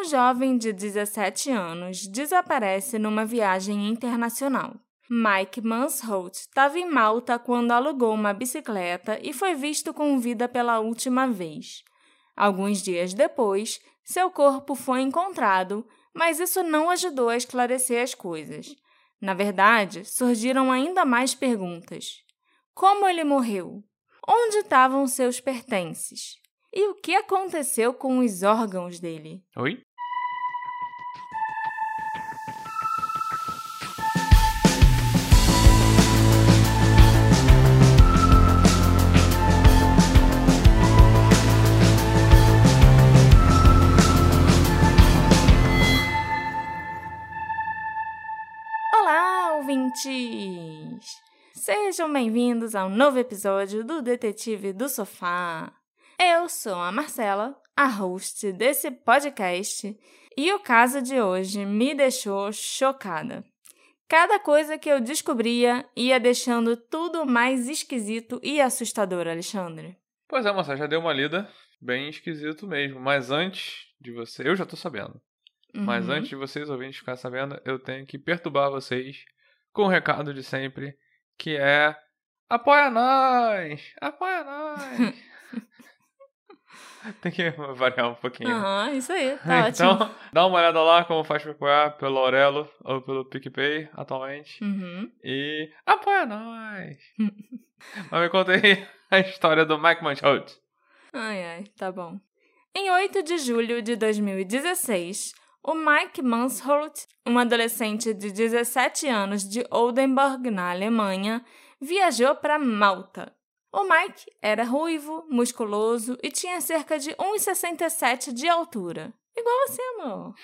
um jovem de 17 anos desaparece numa viagem internacional. Mike Mansholt estava em Malta quando alugou uma bicicleta e foi visto com vida pela última vez. Alguns dias depois, seu corpo foi encontrado, mas isso não ajudou a esclarecer as coisas. Na verdade, surgiram ainda mais perguntas. Como ele morreu? Onde estavam seus pertences? E o que aconteceu com os órgãos dele? Oi? Ouvintes! Sejam bem-vindos a um novo episódio do Detetive do Sofá. Eu sou a Marcela, a host desse podcast, e o caso de hoje me deixou chocada. Cada coisa que eu descobria ia deixando tudo mais esquisito e assustador, Alexandre. Pois é, moça, já deu uma lida. Bem esquisito mesmo. Mas antes de você. Eu já tô sabendo. Mas Uhum. antes de vocês ouvintes ficar sabendo, eu tenho que perturbar vocês com o recado de sempre, que é apoia nós! Apoia nós! Tem que variar um pouquinho. Aham, isso aí, tá ótimo. então, dá uma olhada lá como faz pra apoiar pelo Aurelo ou pelo PicPay atualmente. Uhum. E apoia nós! Mas me conta aí a história do Mike Mansholt. Ai, ai, tá bom. Em 8 de julho de 2016, o Mike Mansholt, um adolescente de 17 anos de Oldenburg, na Alemanha, viajou para Malta. O Mike era ruivo, musculoso e tinha cerca de 1,67 de altura. Igual você, amor.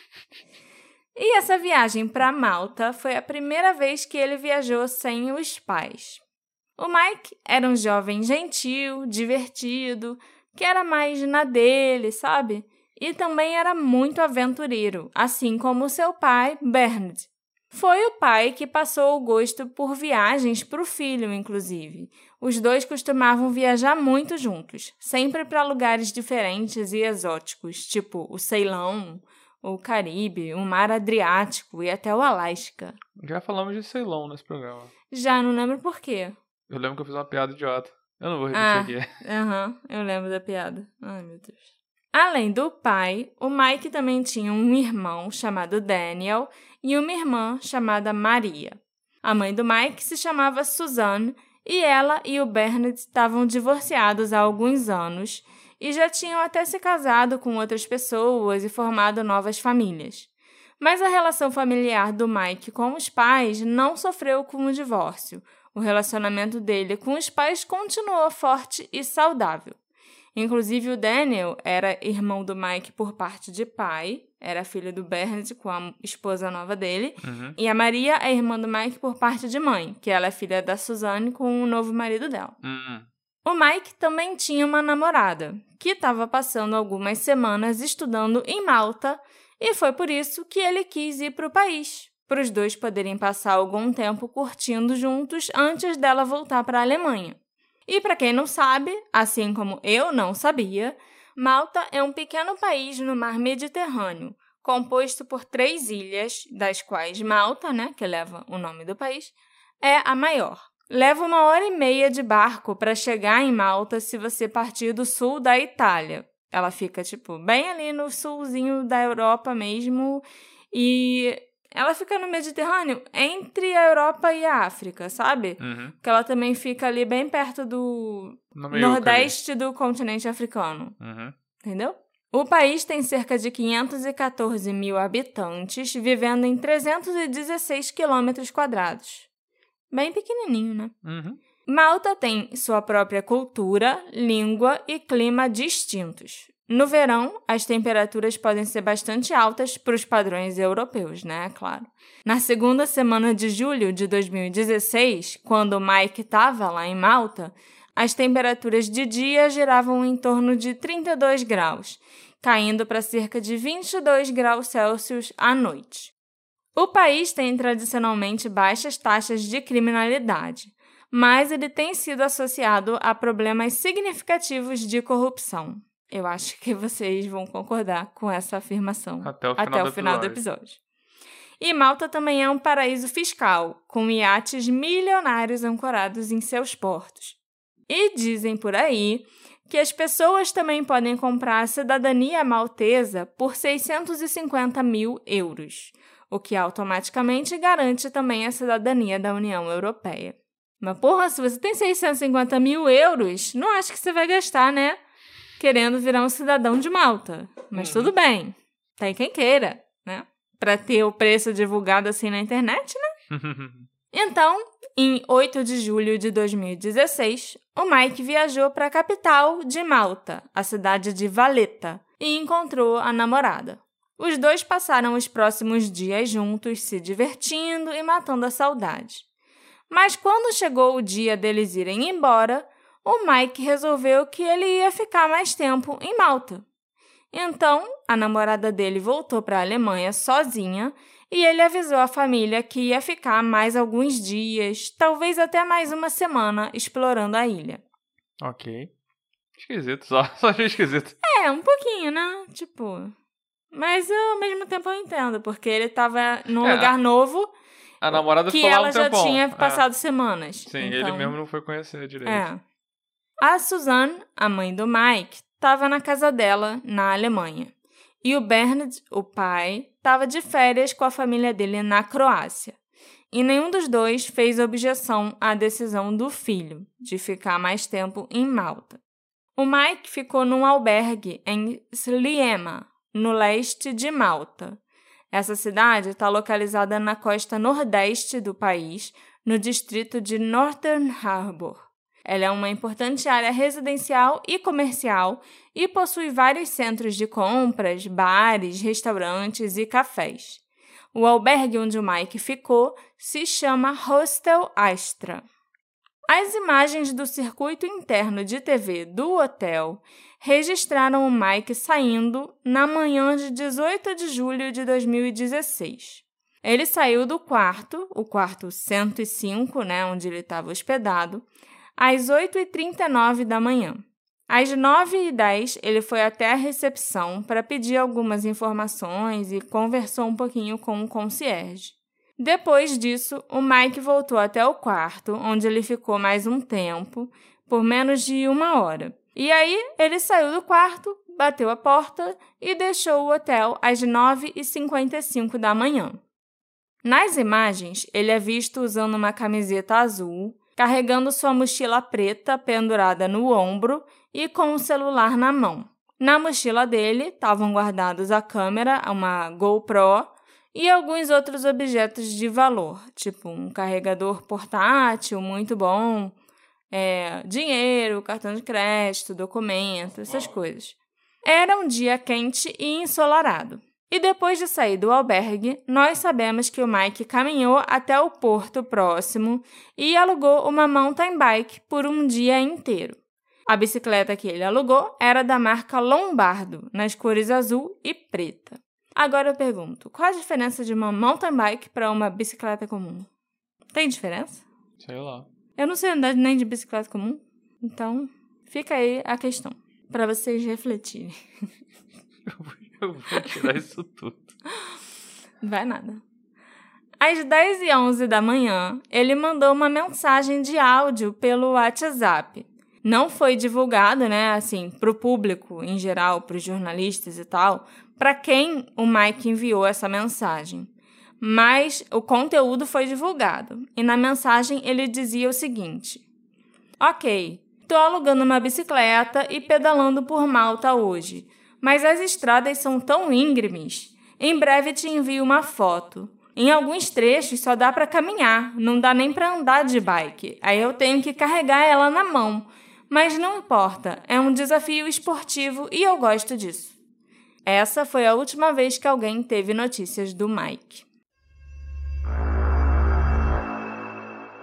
E essa viagem para Malta foi a primeira vez que ele viajou sem os pais. O Mike era um jovem gentil, divertido, que era mais na dele, sabe? E também era muito aventureiro, assim como seu pai, Bernard. Foi o pai que passou o gosto por viagens para o filho, inclusive. Os dois costumavam viajar muito juntos, sempre para lugares diferentes e exóticos, tipo o Ceilão, o Caribe, o Mar Adriático e até o Alasca. Já falamos de Ceilão nesse programa. Já não lembro por quê. Eu lembro que eu fiz uma piada idiota. Eu não vou Ah. repetir aqui. Aham, eu lembro da piada. Ai, meu Deus. Além do pai, o Mike também tinha um irmão chamado Daniel e uma irmã chamada Maria. A mãe do Mike se chamava Suzanne e ela e o Bernard estavam divorciados há alguns anos e já tinham até se casado com outras pessoas e formado novas famílias. Mas a relação familiar do Mike com os pais não sofreu com o divórcio. O relacionamento dele com os pais continuou forte e saudável. Inclusive, o Daniel era irmão do Mike por parte de pai, era filho do Bernard com a esposa nova dele, Uhum. e a Maria é irmã do Mike por parte de mãe, que ela é filha da Suzanne com o novo marido dela. Hum. O Mike também tinha uma namorada, que estava passando algumas semanas estudando em Malta, e foi por isso que ele quis ir para o país, para os dois poderem passar algum tempo curtindo juntos antes dela voltar para a Alemanha. E para quem não sabe, assim como eu não sabia, Malta é um pequeno país no mar Mediterrâneo, composto por três ilhas, das quais Malta, né, que leva o nome do país, é a maior. Leva uma hora e meia de barco para chegar em Malta se você partir do sul da Itália. Ela fica, tipo, bem ali no sulzinho da Europa mesmo. E ela fica no Mediterrâneo entre a Europa e a África, sabe? Uhum. Que ela também fica ali bem perto do nordeste do continente africano. Uhum. Entendeu? O país tem cerca de 514 mil habitantes, vivendo em 316 quilômetros quadrados. Bem pequenininho, né? Uhum. Malta tem sua própria cultura, língua e clima distintos. No verão, as temperaturas podem ser bastante altas para os padrões europeus, né? Claro. Na segunda semana de julho de 2016, quando Mike estava lá em Malta, as temperaturas de dia giravam em torno de 32 graus, caindo para cerca de 22 graus Celsius à noite. O país tem tradicionalmente baixas taxas de criminalidade, mas ele tem sido associado a problemas significativos de corrupção. Eu acho que vocês vão concordar com essa afirmação Até o final, até do, o final do episódio. episódio. E Malta também é um paraíso fiscal, com iates milionários ancorados em seus portos. E dizem por aí que as pessoas também podem comprar a cidadania maltesa por 650 mil euros, o que automaticamente garante também a cidadania da União Europeia. Mas, porra, se você tem 650 mil euros, não acho que você vai gastar, né? Querendo virar um cidadão de Malta. Mas Uhum. tudo bem. Tem quem queira, né? Pra ter o preço divulgado assim na internet, né? Então, em 8 de julho de 2016, o Mike viajou para a capital de Malta, a cidade de Valletta, e encontrou a namorada. Os dois passaram os próximos dias juntos, se divertindo e matando a saudade. Mas quando chegou o dia deles irem embora, o Mike resolveu que ele ia ficar mais tempo em Malta. Então, a namorada dele voltou para a Alemanha sozinha e ele avisou a família que ia ficar mais alguns dias, talvez até mais uma semana, explorando a ilha. ok. Esquisito, só, só achei esquisito. É, um pouquinho, né? Tipo. Mas eu, ao mesmo tempo eu entendo, porque ele tava num É, lugar novo A namorada que ficou lá ela um já tempão. tinha É. passado semanas. Sim, ele Então, mesmo não foi conhecer direito. É. A Suzanne, a mãe do Mike, estava na casa dela, na Alemanha. E o Bernard, o pai, estava de férias com a família dele na Croácia. E nenhum dos dois fez objeção à decisão do filho de ficar mais tempo em Malta. O Mike ficou num albergue em Sliema, no leste de Malta. Essa cidade está localizada na costa nordeste do país, no distrito de Northern Harbour. Ela é uma importante área residencial e comercial e possui vários centros de compras, bares, restaurantes e cafés. O albergue onde o Mike ficou se chama Hostel Astra. As imagens do circuito interno de TV do hotel registraram o Mike saindo na manhã de 18 de julho de 2016. Ele saiu do quarto, o quarto 105, né, onde ele estava hospedado, às 8h39 da manhã. Às 9h10, ele foi até a recepção para pedir algumas informações e conversou um pouquinho com o concierge. Depois disso, o Mike voltou até o quarto, onde ele ficou mais um tempo, por menos de uma hora. E aí, ele saiu do quarto, bateu a porta e deixou o hotel às 9h55 da manhã. Nas imagens, ele é visto usando uma camiseta azul, carregando sua mochila preta pendurada no ombro e com o celular na mão. Na mochila dele estavam guardados a câmera, uma GoPro e alguns outros objetos de valor, tipo um carregador portátil muito bom, é, dinheiro, cartão de crédito, documento, essas coisas. Era um dia quente e ensolarado. E depois de sair do albergue, nós sabemos que o Mike caminhou até o porto próximo e alugou uma mountain bike por um dia inteiro. A bicicleta que ele alugou era da marca Lombardo, nas cores azul e preta. Agora eu pergunto, qual a diferença de uma mountain bike para uma bicicleta comum? Tem diferença? Sei lá. Eu não sei andar nem de bicicleta comum, então fica aí a questão para vocês refletirem. Eu vou tirar isso tudo. Vai nada. Às 10 e 11 da manhã, ele mandou uma mensagem de áudio pelo WhatsApp. Não foi divulgado, né, assim, para o público em geral, para os jornalistas e tal, para quem o Mike enviou essa mensagem. Mas o conteúdo foi divulgado. E na mensagem ele dizia o seguinte: Ok, tô alugando uma bicicleta e pedalando por Malta hoje, mas as estradas são tão íngremes. Em breve te envio uma foto. Em alguns trechos só dá para caminhar, não dá nem para andar de bike. Aí eu tenho que carregar ela na mão. Mas não importa, é um desafio esportivo e eu gosto disso. Essa foi a última vez que alguém teve notícias do Mike.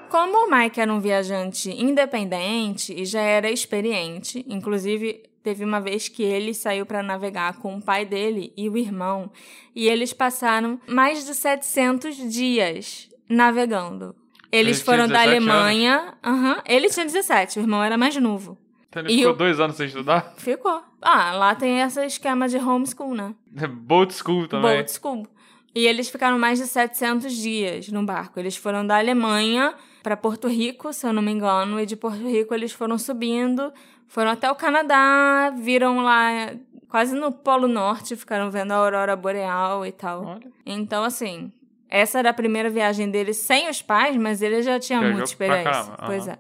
Como o Mike era um viajante independente e já era experiente, inclusive teve uma vez que ele saiu para navegar com o pai dele e o irmão, e eles passaram mais de 700 dias navegando. Eles Ele foram da 17 Alemanha. Aham, ele tinha 17, o irmão era mais novo. Então ele E ficou o- dois anos sem estudar? Ficou. Ah, lá tem esse esquema de homeschool, né? Boat school também. Boat school. E eles ficaram mais de 700 dias no barco. Eles foram da Alemanha para Porto Rico, se eu não me engano, e de Porto Rico eles foram subindo, foram até o Canadá, viram lá quase no Polo Norte, ficaram vendo a aurora boreal e tal. Olha. Então, assim, essa era a primeira viagem dele sem os pais, mas ele já tinha Viajou muita experiência. caramba, Pois é.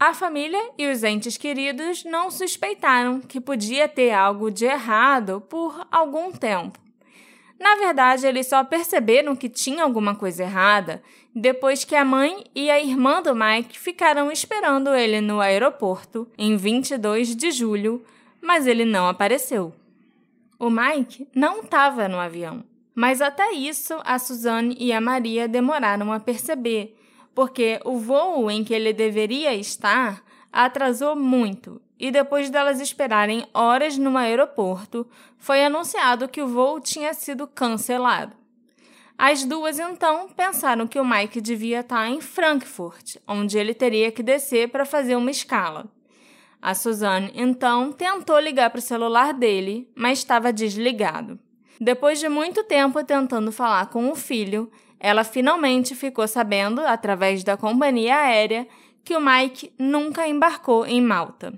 A família e os entes queridos não suspeitaram que podia ter algo de errado por algum tempo. Na verdade, eles só perceberam que tinha alguma coisa errada depois que a mãe e a irmã do Mike ficaram esperando ele no aeroporto em 22 de julho, mas ele não apareceu. O Mike não estava no avião, mas até isso a Suzanne e a Maria demoraram a perceber, porque o voo em que ele deveria estar atrasou muito e depois delas esperarem horas no aeroporto, foi anunciado que o voo tinha sido cancelado. As duas então pensaram que o Mike devia estar em Frankfurt, onde ele teria que descer para fazer uma escala. A Suzanne então tentou ligar para o celular dele, mas estava desligado. Depois de muito tempo tentando falar com o filho, ela finalmente ficou sabendo, através da companhia aérea, que o Mike nunca embarcou em Malta.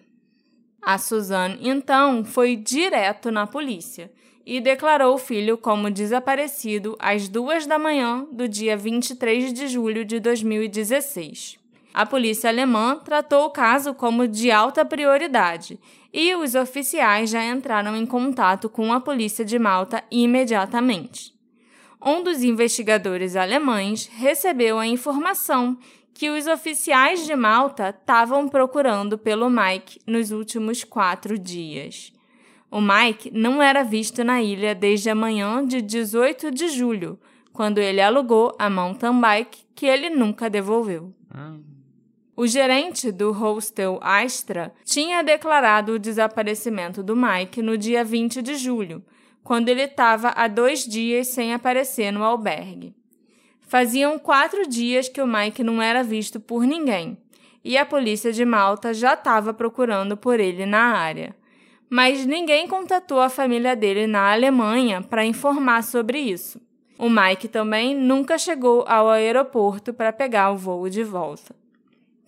A Suzanne então foi direto na polícia e declarou o filho como desaparecido às duas da manhã do dia 23 de julho de 2016. A polícia alemã tratou o caso como de alta prioridade e os oficiais já entraram em contato com a polícia de Malta imediatamente. Um dos investigadores alemães recebeu a informação que os oficiais de Malta estavam procurando pelo Mike nos últimos quatro dias. O Mike não era visto na ilha desde a manhã de 18 de julho, quando ele alugou a mountain bike que ele nunca devolveu. Hum. O gerente do hostel Astra tinha declarado o desaparecimento do Mike no dia 20 de julho, quando ele estava há dois dias sem aparecer no albergue. Faziam quatro dias que o Mike não era visto por ninguém, e a polícia de Malta já estava procurando por ele na área. Mas ninguém contatou a família dele na Alemanha para informar sobre isso. O Mike também nunca chegou ao aeroporto para pegar o voo de volta.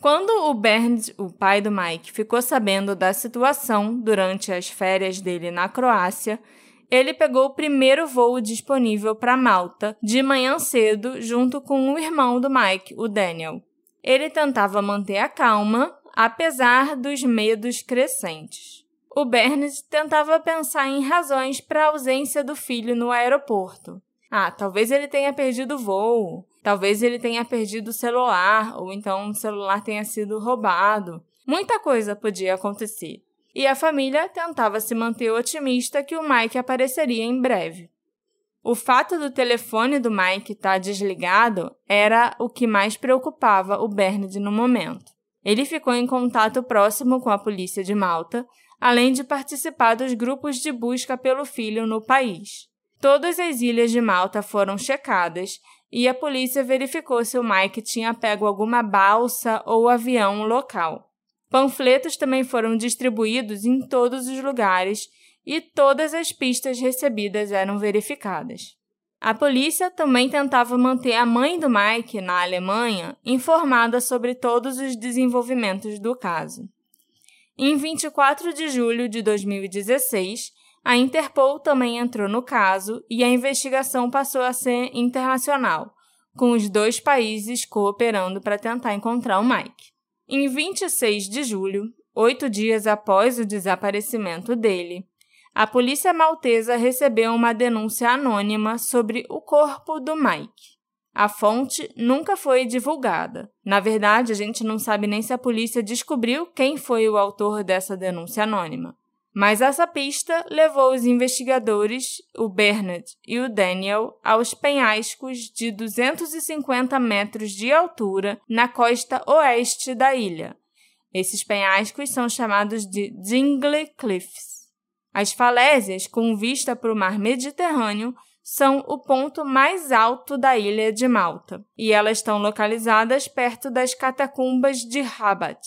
Quando o Bernd, o pai do Mike, ficou sabendo da situação durante as férias dele na Croácia, ele pegou o primeiro voo disponível para Malta de manhã cedo, junto com o irmão do Mike, o Daniel. Ele tentava manter a calma, apesar dos medos crescentes. O Bernd tentava pensar em razões para a ausência do filho no aeroporto. Ah, talvez ele tenha perdido o voo, talvez ele tenha perdido o celular, ou então o celular tenha sido roubado. Muita coisa podia acontecer. E a família tentava se manter otimista que o Mike apareceria em breve. O fato do telefone do Mike estar desligado era o que mais preocupava o Bernard no momento. Ele ficou em contato próximo com a polícia de Malta, além de participar dos grupos de busca pelo filho no país. Todas as ilhas de Malta foram checadas e a polícia verificou se o Mike tinha pego alguma balsa ou avião local. Panfletos também foram distribuídos em todos os lugares e todas as pistas recebidas eram verificadas. A polícia também tentava manter a mãe do Mike, na Alemanha, informada sobre todos os desenvolvimentos do caso. Em 24 de julho de 2016, a Interpol também entrou no caso e a investigação passou a ser internacional, com os dois países cooperando para tentar encontrar o Mike. Em 26 de julho, oito dias após o desaparecimento dele, a polícia maltesa recebeu uma denúncia anônima sobre o corpo do Mike. A fonte nunca foi divulgada. Na verdade, a gente não sabe nem se a polícia descobriu quem foi o autor dessa denúncia anônima. Mas essa pista levou os investigadores, o Bernard e o Daniel, aos penhascos de 250 metros de altura na costa oeste da ilha. Esses penhascos são chamados de Dingley Cliffs. As falésias, com vista para o mar Mediterrâneo, são o ponto mais alto da ilha de Malta, e elas estão localizadas perto das catacumbas de Rabat,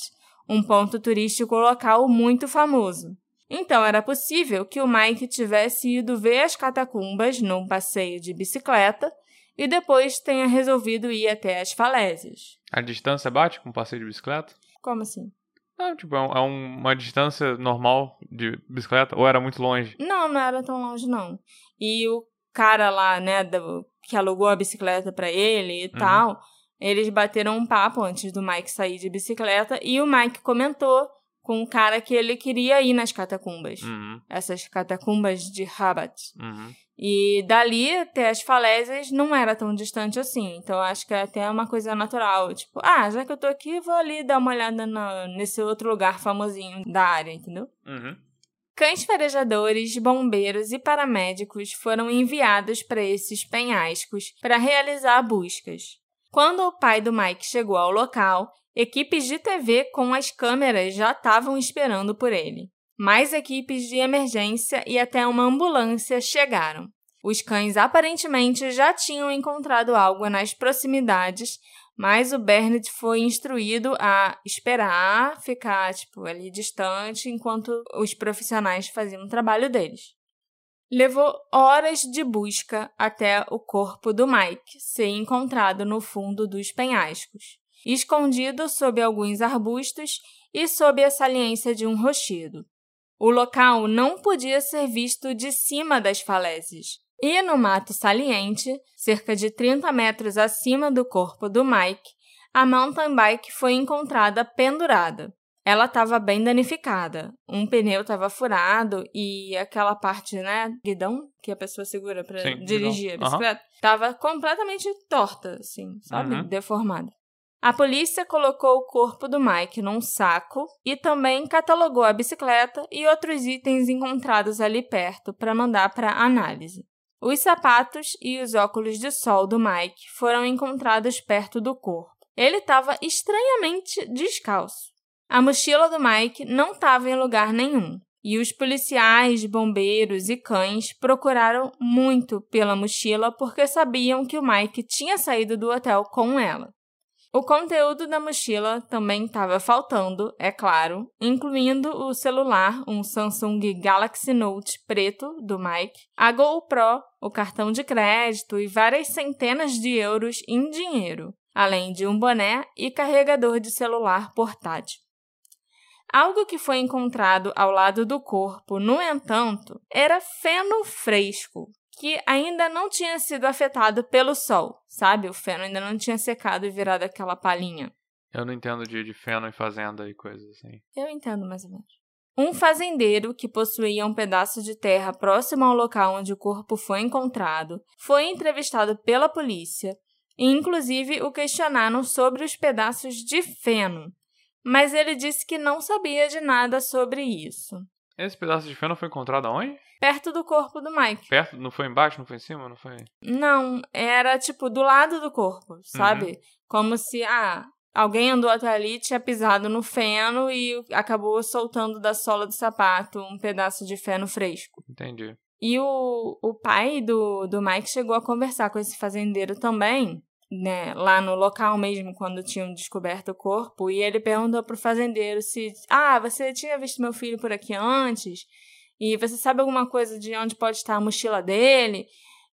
um ponto turístico local muito famoso. Então era possível que o Mike tivesse ido ver as catacumbas num passeio de bicicleta e depois tenha resolvido ir até as falésias. A distância bate com um passeio de bicicleta? Como assim? Não, tipo, é, um- é um- uma distância normal de bicicleta ou era muito longe? Não, não era tão longe, não. E o cara lá, né, do- que alugou a bicicleta pra ele e Uhum. tal, eles bateram um papo antes do Mike sair de bicicleta e o Mike comentou com o cara que ele queria ir nas catacumbas. Uhum, Essas catacumbas de Rabat. uhum. E dali até as falésias não era tão distante assim. Então acho que é até uma coisa natural. Tipo, ah, já que eu tô aqui, vou ali dar uma olhada na- nesse outro lugar famosinho da área, entendeu? Uhum. Cães farejadores, bombeiros e paramédicos foram enviados para esses penhascos para realizar buscas. Quando o pai do Mike chegou ao local, equipes de TV com as câmeras já estavam esperando por ele. Mais equipes de emergência e até uma ambulância chegaram. Os cães aparentemente já tinham encontrado algo nas proximidades, mas o Bernard foi instruído a esperar, ficar tipo ali distante enquanto os profissionais faziam o trabalho deles. Levou horas de busca até o corpo do Mike ser encontrado no fundo dos penhascos, escondido sob alguns arbustos e sob a saliência de um rochedo. O local não podia ser visto de cima das falésias, e no mato saliente, cerca de 30 metros acima do corpo do Mike, a mountain bike foi encontrada pendurada. Ela estava bem danificada. Um pneu estava furado e aquela parte, né, guidão que a pessoa segura para dirigir guidão. a bicicleta, estava completamente torta, assim, sabe? Uhum. Deformada. A polícia colocou o corpo do Mike num saco e também catalogou a bicicleta e outros itens encontrados ali perto para mandar para análise. Os sapatos e os óculos de sol do Mike foram encontrados perto do corpo. Ele estava estranhamente descalço. A mochila do Mike não estava em lugar nenhum, e os policiais, bombeiros e cães procuraram muito pela mochila porque sabiam que o Mike tinha saído do hotel com ela. O conteúdo da mochila também estava faltando, é claro, incluindo o celular, um Samsung Galaxy Note preto do Mike, a GoPro, o cartão de crédito e várias centenas de euros em dinheiro, além de um boné e carregador de celular portátil. Algo que foi encontrado ao lado do corpo, no entanto, era feno fresco, que ainda não tinha sido afetado pelo sol, sabe? O feno ainda não tinha secado e virado aquela palhinha. Eu não entendo de, de feno em fazenda e coisas assim. Eu entendo mais ou menos. Um fazendeiro que possuía um pedaço de terra próximo ao local onde o corpo foi encontrado foi entrevistado pela polícia e, inclusive, o questionaram sobre os pedaços de feno, mas ele disse que não sabia de nada sobre isso. Esse pedaço de feno foi encontrado aonde? Perto do corpo do Mike. Perto? Não foi embaixo? Não foi em cima? Não foi? Não, era tipo do lado do corpo, sabe? Como se, ah, alguém andou até ali, tinha pisado no feno e acabou soltando da sola do sapato um pedaço de feno fresco. Entendi. E o, o pai do, do Mike chegou a conversar com esse fazendeiro também, né, lá no local mesmo, quando tinham descoberto o corpo, e ele perguntou pro fazendeiro se, ah, você tinha visto meu filho por aqui antes? E você sabe alguma coisa de onde pode estar a mochila dele?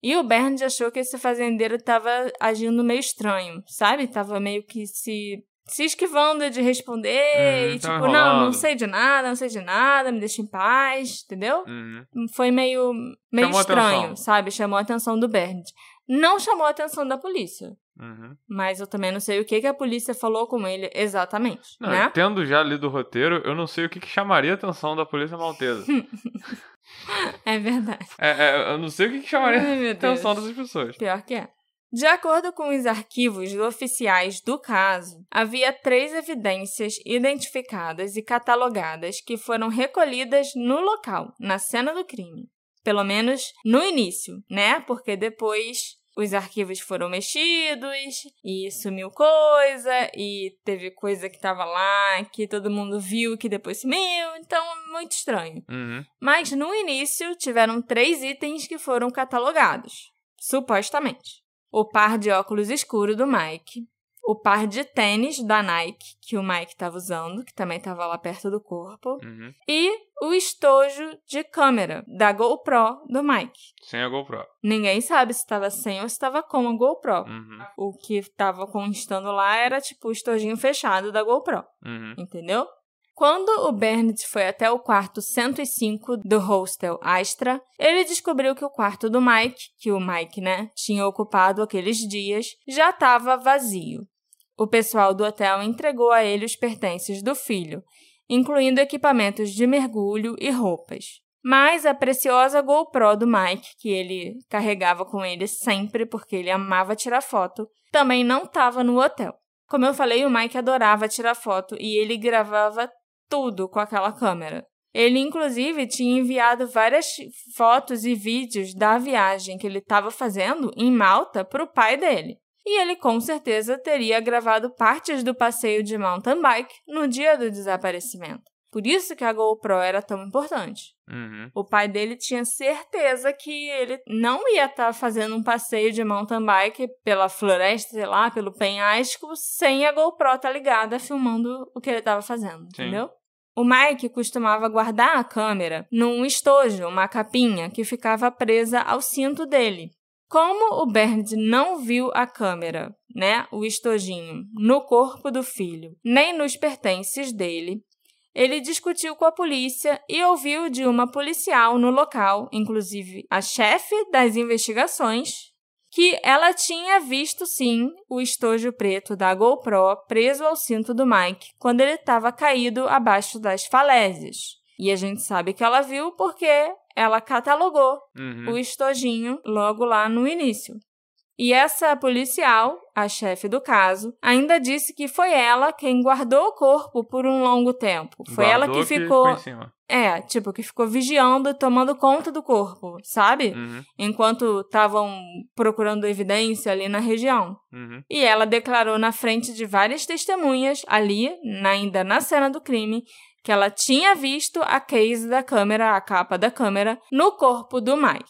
E o Bernd achou que esse fazendeiro estava agindo meio estranho, sabe? Tava meio que se, se esquivando de responder Uhum, e tipo, não, não enrolando. sei de nada, não sei de nada, me deixa em paz, entendeu? Uhum. foi meio, meio Chamou estranho, sabe? Chamou a atenção do Bernd. Não chamou a atenção da polícia. Uhum. Mas eu também não sei o que, que a polícia falou com ele exatamente, Não, né? Tendo já lido o roteiro, eu não sei o que, que chamaria a atenção da polícia maltesa. É verdade. é, é, eu não sei o que, que chamaria Ai, a atenção Deus. dessas pessoas. Pior que é. De acordo com os arquivos oficiais do caso, havia três evidências identificadas e catalogadas que foram recolhidas no local, na cena do crime. Pelo menos no início, né? Porque depois os arquivos foram mexidos e sumiu coisa e teve coisa que estava lá que todo mundo viu que depois sumiu, então muito estranho. Uhum. Mas no início tiveram três itens que foram catalogados, supostamente: o par de óculos escuro do Mike, o par de tênis da Nike que o Mike estava usando, que também estava lá perto do corpo, Uhum. e o estojo de câmera da GoPro do Mike. Sem a GoPro. Ninguém sabe se estava sem ou se estava com a GoPro. Uhum. O que estava constando lá era tipo o estojinho fechado da GoPro, Uhum. entendeu? Quando o Bernard foi até o quarto 105 do hostel Astra, ele descobriu que o quarto do Mike, que o Mike, né, tinha ocupado aqueles dias, já estava vazio. O pessoal do hotel entregou a ele os pertences do filho, incluindo equipamentos de mergulho e roupas. Mas a preciosa GoPro do Mike, que ele carregava com ele sempre porque ele amava tirar foto, também não estava no hotel. Como eu falei, o Mike adorava tirar foto e ele gravava tudo com aquela câmera. Ele, inclusive, tinha enviado várias fotos e vídeos da viagem que ele estava fazendo em Malta para o pai dele. E ele, com certeza, teria gravado partes do passeio de mountain bike no dia do desaparecimento. Por isso que a GoPro era tão importante. Uhum. O pai dele tinha certeza que ele não ia estar fazendo um passeio de mountain bike pela floresta, sei lá, pelo penhasco, sem a GoPro tá ligada filmando o que ele estava fazendo, Sim. entendeu? O Mike costumava guardar a câmera num estojo, uma capinha que ficava presa ao cinto dele. Como o Bernard não viu a câmera, né, o estojinho, no corpo do filho, nem nos pertences dele, ele discutiu com a polícia e ouviu de uma policial no local, inclusive a chefe das investigações, que ela tinha visto sim o estojo preto da GoPro preso ao cinto do Mike quando ele estava caído abaixo das falésias. E a gente sabe que ela viu porque ela catalogou Uhum. o estojinho logo lá no início. E essa policial, a chefe do caso, ainda disse que foi ela quem guardou o corpo por um longo tempo. Foi ela Guardou que ficou, cima. é, tipo, que ficou vigiando, tomando conta do corpo, sabe? Uhum. Enquanto estavam procurando evidência ali na região. Uhum. E ela declarou na frente de várias testemunhas ali, na- ainda na cena do crime, que ela tinha visto a case da câmera, a capa da câmera, no corpo do Mike.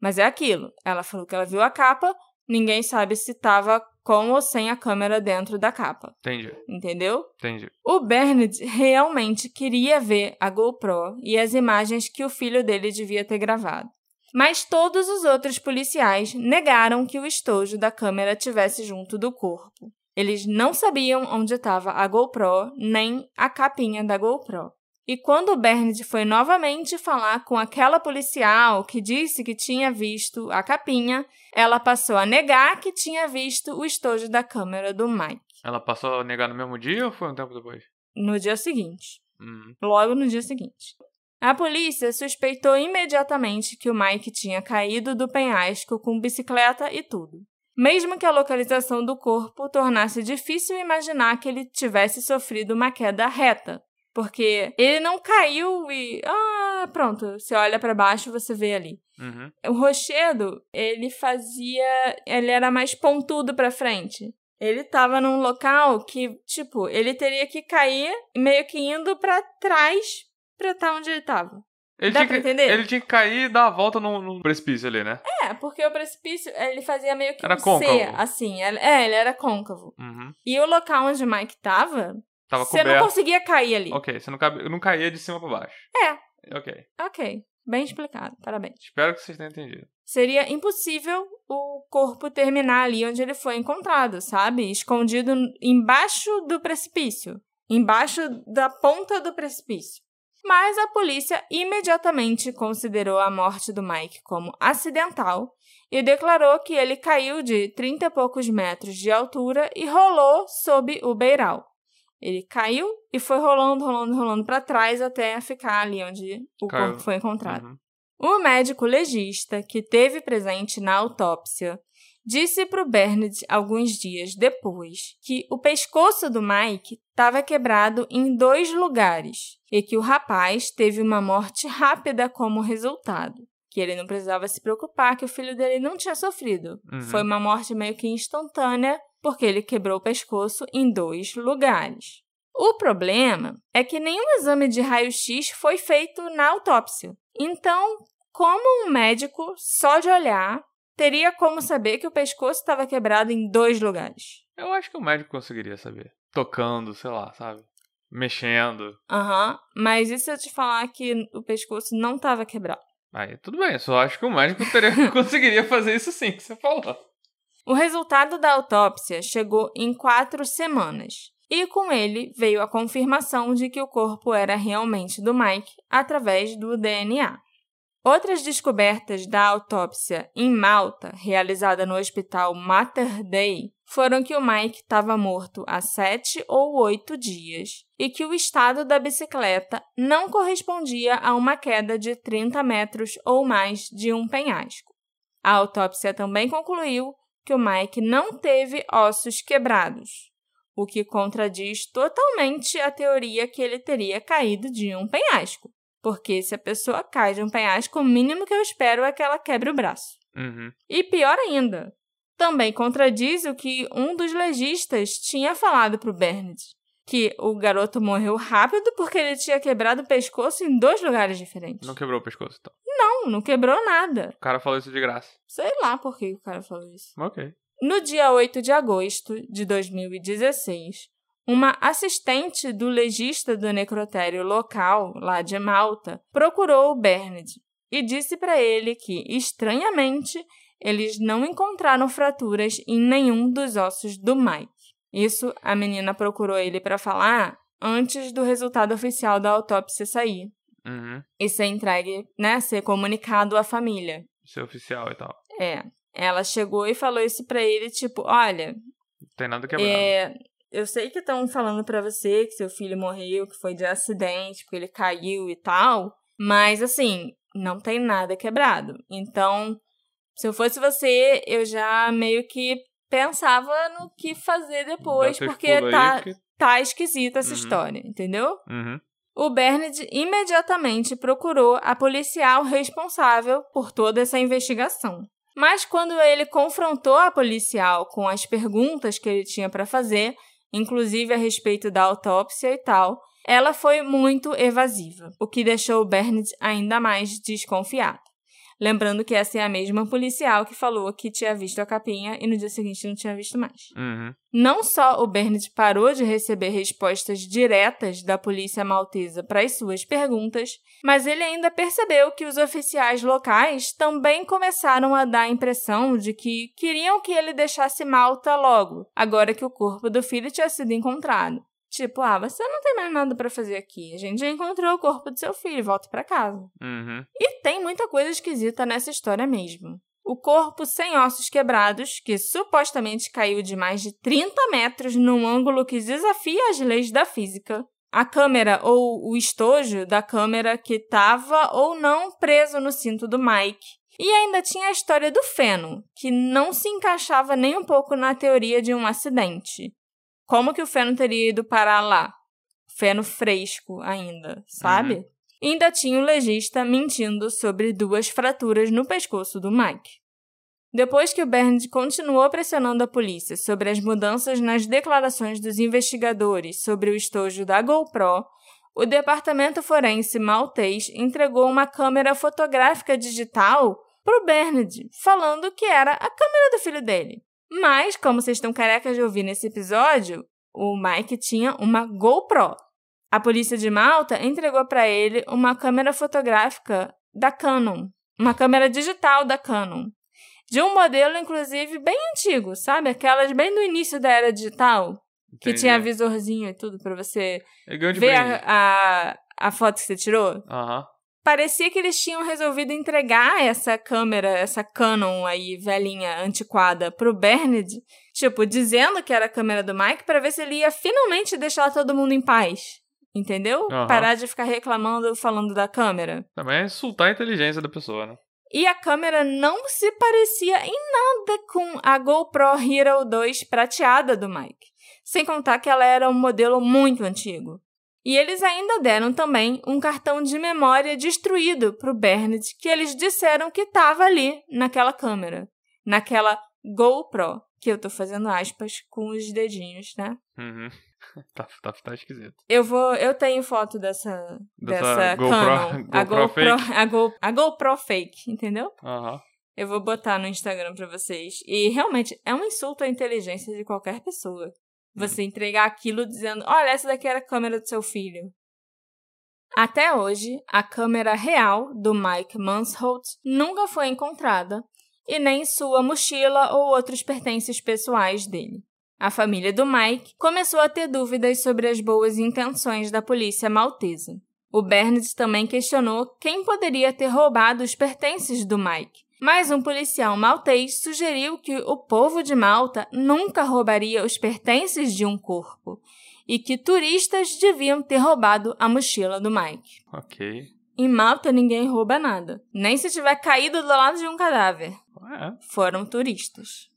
Mas é aquilo, ela falou que ela viu a capa, ninguém sabe se estava com ou sem a câmera dentro da capa, Entendi. entendeu? Entendi. O Bernard realmente queria ver a GoPro e as imagens que o filho dele devia ter gravado. Mas todos os outros policiais negaram que o estojo da câmera tivesse junto do corpo. Eles não sabiam onde estava a GoPro nem a capinha da GoPro. E quando o Bernard foi novamente falar com aquela policial que disse que tinha visto a capinha, ela passou a negar que tinha visto o estojo da câmera do Mike Ela passou a negar no mesmo dia ou foi um tempo depois? no dia seguinte. Uhum. logo no dia seguinte. A polícia suspeitou imediatamente que o Mike tinha caído do penhasco com bicicleta e tudo. Mesmo que a localização do corpo tornasse difícil imaginar que ele tivesse sofrido uma queda reta, porque ele não caiu e ah, pronto, você olha para baixo, você vê ali. Uhum. O rochedo, ele fazia, ele era mais pontudo para frente. Ele tava num local que, tipo, ele teria que cair meio que indo pra trás pra estar onde ele tava. Ele Dá tinha pra que, entender? Ele tinha que cair e dar a volta no, no precipício ali, né? É, porque o precipício, ele fazia meio que Era um C, côncavo. assim. ele- É, ele era côncavo. Uhum. E o local onde o Mike tava, Tava você não coberto. conseguia cair ali. Ok, você não, cabe... não caía de cima pra baixo. É. Ok. Ok, bem explicado, parabéns. Espero que vocês tenham entendido. Seria impossível o corpo terminar ali onde ele foi encontrado, sabe? Escondido embaixo do precipício. Embaixo da ponta do precipício. Mas a polícia imediatamente considerou a morte do Mike como acidental e declarou que ele caiu de 30 e poucos metros de altura e rolou sob o beiral. Ele caiu e foi rolando, rolando, rolando para trás até ficar ali onde o Caiu. corpo foi encontrado. Uhum. O médico legista que teve presente na autópsia disse para o Bernard alguns dias depois que o pescoço do Mike estava quebrado em dois lugares e que o rapaz teve uma morte rápida como resultado. Que ele não precisava se preocupar, que o filho dele não tinha sofrido. Uhum. Foi uma morte meio que instantânea, porque ele quebrou o pescoço em dois lugares. O problema é que nenhum exame de raio-x foi feito na autópsia. Então, como um médico, só de olhar, teria como saber que o pescoço estava quebrado em dois lugares? Eu acho que o médico conseguiria saber. Tocando, sei lá, sabe? Mexendo. Aham. Mas e se eu te falar que o pescoço não tava quebrado? Aí tudo bem, eu só acho que o médico teria, conseguiria fazer isso sim, que você falou. O resultado da autópsia chegou em quatro semanas. E com ele veio a confirmação de que o corpo era realmente do Mike através do DNA. Outras descobertas da autópsia em Malta, realizada no hospital Mater Dei, foram que o Mike estava morto há sete ou oito dias e que o estado da bicicleta não correspondia a uma queda de 30 metros ou mais de um penhasco. A autópsia também concluiu que o Mike não teve ossos quebrados, o que contradiz totalmente a teoria que ele teria caído de um penhasco. Porque se a pessoa cai de um penhasco, o mínimo que eu espero é que ela quebre o braço. Uhum. E pior ainda, também contradiz o que um dos legistas tinha falado para o Bernard, que o garoto morreu rápido porque ele tinha quebrado o pescoço em dois lugares diferentes. Não quebrou o pescoço, então. Não, não quebrou nada. O cara falou isso de graça. Sei lá por que o cara falou isso. Ok. No dia 8 de agosto de 2016, uma assistente do legista do necrotério local, lá de Malta, procurou o Bernard e disse para ele que, estranhamente, eles não encontraram fraturas em nenhum dos ossos do Mike. Isso a menina procurou ele para falar antes do resultado oficial da autópsia sair Uhum. e ser entregue, né, ser comunicado à família. Ser oficial e tal. É, ela chegou e falou isso para ele, tipo, olha, Não tem nada quebrado. é, eu sei que estão falando pra você que seu filho morreu, que foi de acidente, porque ele caiu e tal, mas assim, não tem nada quebrado. Então, se eu fosse você, eu já meio que pensava no que fazer depois, porque tá, porque- tá esquisita essa Uhum. história, entendeu? Uhum. O Bernard imediatamente procurou a policial responsável por toda essa investigação. Mas quando ele confrontou a policial com as perguntas que ele tinha para fazer, inclusive a respeito da autópsia e tal, ela foi muito evasiva, o que deixou Bernard ainda mais desconfiado. Lembrando que essa é a mesma policial que falou que tinha visto a capinha e no dia seguinte não tinha visto mais. Uhum. Não só o Bernard parou de receber respostas diretas da polícia maltesa para as suas perguntas, mas ele ainda percebeu que os oficiais locais também começaram a dar a impressão de que queriam que ele deixasse Malta logo, agora que o corpo do filho tinha sido encontrado. Tipo, ah, você não tem mais nada para fazer aqui. A gente já encontrou o corpo do seu filho, volta para casa. Uhum. E tem muita coisa esquisita nessa história mesmo. O corpo sem ossos quebrados, que supostamente caiu de mais de 30 metros num ângulo que desafia as leis da física. A câmera ou o estojo da câmera que estava ou não preso no cinto do Mike. E ainda tinha a história do feno, que não se encaixava nem um pouco na teoria de um acidente. Como que o feno teria ido parar lá? Feno fresco ainda, sabe? Uhum. Ainda tinha o legista mentindo sobre duas fraturas no pescoço do Mike. Depois que o Bernd continuou pressionando a polícia sobre as mudanças nas declarações dos investigadores sobre o estojo da GoPro, o departamento forense maltês entregou uma câmera fotográfica digital para o Bernard, falando que era a câmera do filho dele. Mas, como vocês estão carecas de ouvir nesse episódio, o Mike tinha uma GoPro. A polícia de Malta entregou para ele uma câmera fotográfica da Canon, uma câmera digital da Canon, de um modelo inclusive bem antigo, sabe? Aquelas bem do início da era digital, que Entendi. tinha visorzinho e tudo para você de ver a, a, a foto que você tirou. Aham. Parecia que eles tinham resolvido entregar essa câmera, essa Canon aí, velhinha, antiquada, pro Bernard, tipo, dizendo que era a câmera do Mike, pra ver se ele ia finalmente deixar todo mundo em paz. Entendeu? Aham. Parar de ficar reclamando, falando da câmera. Também é insultar a inteligência da pessoa, né? E a câmera não se parecia em nada com a GoPro Hero 2 prateada do Mike. Sem contar que ela era um modelo muito antigo. E eles ainda deram também um cartão de memória destruído para o Bernard, que eles disseram que estava ali naquela câmera, naquela GoPro, que eu tô fazendo aspas com os dedinhos, né? Uhum. Tá, tá, tá esquisito. Eu vou, eu tenho foto dessa Dessa dessa GoPro- Canon, a GoPro GoPro, a, Go, a GoPro fake, entendeu? Aham. Eu vou botar no Instagram para vocês. E realmente é um insulto à inteligência de qualquer pessoa. Você entregar aquilo dizendo: olha, essa daqui era a câmera do seu filho. Até hoje, a câmera real do Mike Mansholt nunca foi encontrada e nem sua mochila ou outros pertences pessoais dele. A família do Mike começou a ter dúvidas sobre as boas intenções da polícia maltesa. O Bernard também questionou quem poderia ter roubado os pertences do Mike, mas um policial maltês sugeriu que o povo de Malta nunca roubaria os pertences de um corpo e que turistas deviam ter roubado a mochila do Mike. Ok. Em Malta ninguém rouba nada, nem se tiver caído do lado de um cadáver. É. Foram turistas.